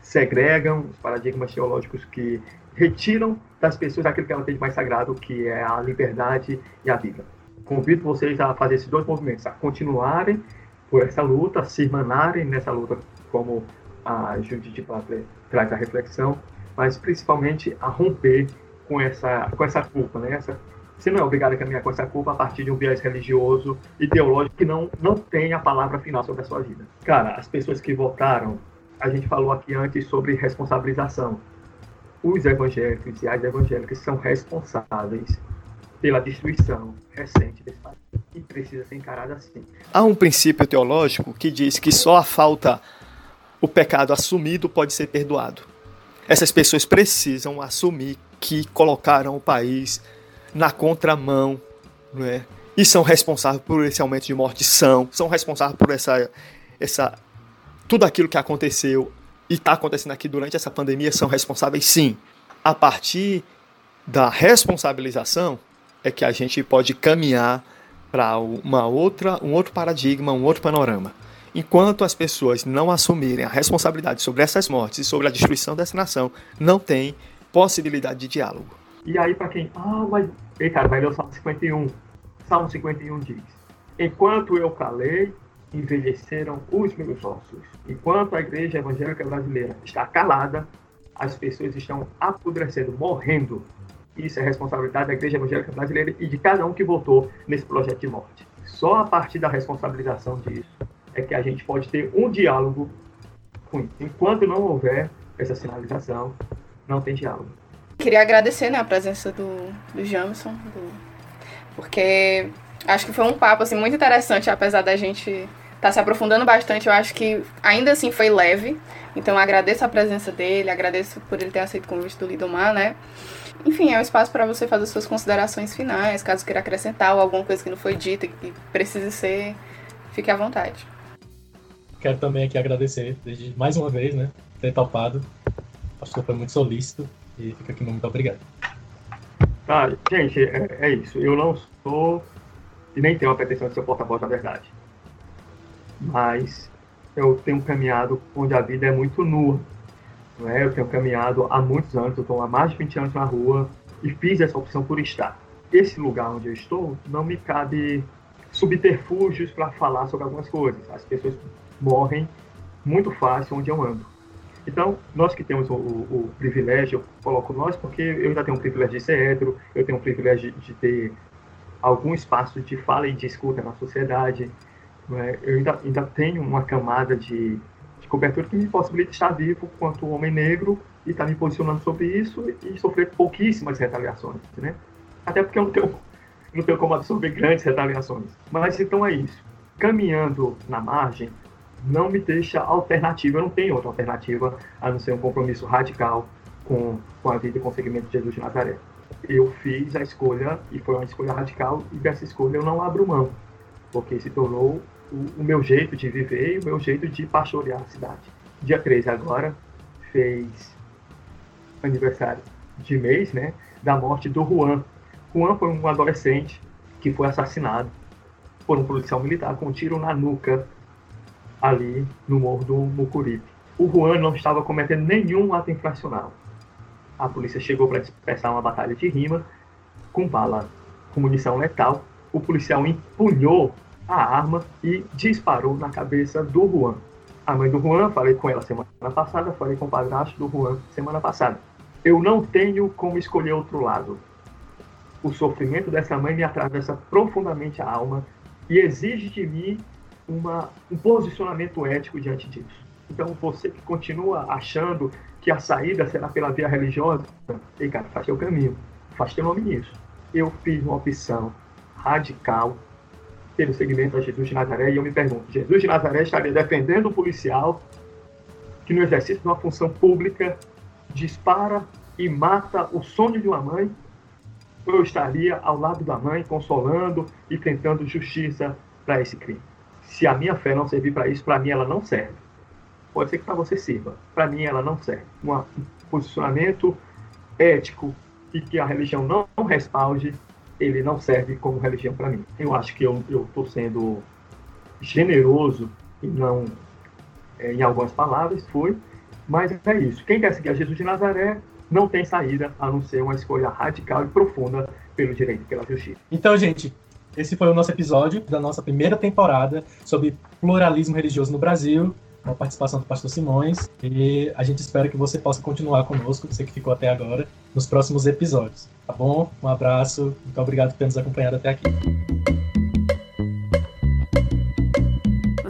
segregam, os paradigmas teológicos que retiram das pessoas aquilo que ela tem de mais sagrado, que é a liberdade e a vida. Convido vocês a fazer esses dois movimentos, a continuarem por essa luta, se irmanarem nessa luta, como a Judith Butler traz a reflexão, mas principalmente a romper com essa, com essa culpa, né? Essa, você não é obrigado a caminhar com essa culpa a partir de um viés religioso teológico que não, não tem a palavra final sobre a sua vida. Cara, as pessoas que votaram, a gente falou aqui antes sobre responsabilização os evangélicos e as evangélicas são responsáveis pela destruição recente desse país e precisa ser encarado assim. Há um princípio teológico que diz que só a falta o pecado assumido pode ser perdoado. Essas pessoas precisam assumir que colocaram o país na contramão, não é? E são responsáveis por esse aumento de morte, são, são responsáveis por essa essa tudo aquilo que aconteceu e está acontecendo aqui durante essa pandemia são responsáveis sim. A partir da responsabilização é que a gente pode caminhar para uma outra, um outro paradigma, um outro panorama. Enquanto as pessoas não assumirem a responsabilidade sobre essas mortes e sobre a destruição dessa nação, não tem possibilidade de diálogo. E aí, para quem. Ah, mas. Ei, cara, vai ler o Salmo 51. Salmo 51 diz: Enquanto eu calei, envelheceram os meus ossos. Enquanto a igreja evangélica brasileira está calada, as pessoas estão apodrecendo, morrendo. Isso é responsabilidade da igreja evangélica brasileira e de cada um que votou nesse projeto de morte. Só a partir da responsabilização disso é que a gente pode ter um diálogo isso. Enquanto não houver essa sinalização, não tem diálogo. Queria agradecer né, a presença do, do Jamison, do... porque acho que foi um papo assim, muito interessante, apesar da gente tá se aprofundando bastante. Eu acho que ainda assim foi leve. Então agradeço a presença dele, agradeço por ele ter aceito o convite do Lidomar, né? Enfim, é um espaço para você fazer suas considerações finais, caso queira acrescentar ou alguma coisa que não foi dita que precise ser, fique à vontade. Quero também aqui agradecer desde mais uma vez, né, ter topado. Acho que foi muito solícito e fica aqui muito obrigado. Tá, gente, é, é isso. Eu não sou e nem tenho a pretensão de ser porta-voz da verdade mas eu tenho caminhado onde a vida é muito nua. Não é? Eu tenho caminhado há muitos anos, eu estou há mais de 20 anos na rua e fiz essa opção por estar. Esse lugar onde eu estou não me cabe subterfúgios para falar sobre algumas coisas. As pessoas morrem muito fácil onde eu ando. Então, nós que temos o, o, o, privilégio, eu coloco nós porque eu ainda tenho o privilégio de ser hétero, eu tenho o privilégio de, de ter algum espaço de fala e de escuta na sociedade, é? eu ainda, ainda tenho uma camada de, de cobertura que me possibilita estar vivo quanto homem negro e estar me posicionando sobre isso e sofrer pouquíssimas retaliações, né? Até porque eu não tenho, não tenho como absorver grandes retaliações. Mas então é isso. Caminhando na margem não me deixa alternativa. Eu não tenho outra alternativa a não ser um compromisso radical com, com a vida e com o segmento de Jesus de Nazaré. Eu fiz a escolha e foi uma escolha radical e dessa escolha eu não abro mão, porque se tornou o, meu jeito de viver e o meu jeito de pastorear a cidade. Dia 13 agora fez aniversário de mês, né, da morte do Juan. Juan foi um adolescente que foi assassinado por um policial militar com um tiro na nuca ali no morro do Mucuripe. O Juan não estava cometendo nenhum ato infracional. A polícia chegou para dispersar uma batalha de rima com bala com munição letal. O policial empunhou a arma e disparou na cabeça do Juan. A mãe do Juan, falei com ela semana passada, falei com o padrasto do Juan semana passada. Eu não tenho como escolher outro lado. O sofrimento dessa mãe me atravessa profundamente a alma e exige de mim uma, um posicionamento ético diante disso. Então você que continua achando que a saída será pela via religiosa, ei cara, faz teu caminho, faz teu nome nisso. Eu fiz uma opção radical pelo segmento a Jesus de Nazaré e eu me pergunto, Jesus de Nazaré estaria defendendo o policial que no exercício de uma função pública dispara e mata o sonho de uma mãe eu estaria ao lado da mãe, consolando e tentando justiça para esse crime. Se a minha fé não servir para isso, para mim ela não serve. Pode ser que para você sirva, para mim ela não serve. Um posicionamento ético e que a religião não respalde, ele não serve como religião para mim. Eu acho que eu estou sendo generoso e não é, em algumas palavras, foi, mas é isso. Quem quer seguir a Jesus de Nazaré não tem saída a não ser uma escolha radical e profunda pelo direito e pela justiça. Então, gente, esse foi o nosso episódio da nossa primeira temporada sobre pluralismo religioso no Brasil, com a participação do pastor Simões. E a gente espera que você possa continuar conosco, você que ficou até agora, nos próximos episódios. Tá bom? Um abraço, muito obrigado por ter nos acompanhado até aqui.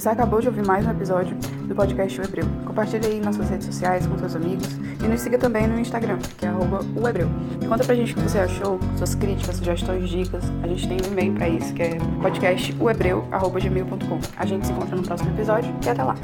Você acabou de ouvir mais um episódio do podcast O Hebreu. Compartilhe aí nas suas redes sociais com seus amigos e nos siga também no Instagram, que é o Hebreu. E conta pra gente o que você achou, suas críticas, sugestões, dicas. A gente tem um e-mail para isso, que é podcastohebreu.gmail.com. A gente se encontra no próximo episódio e até lá!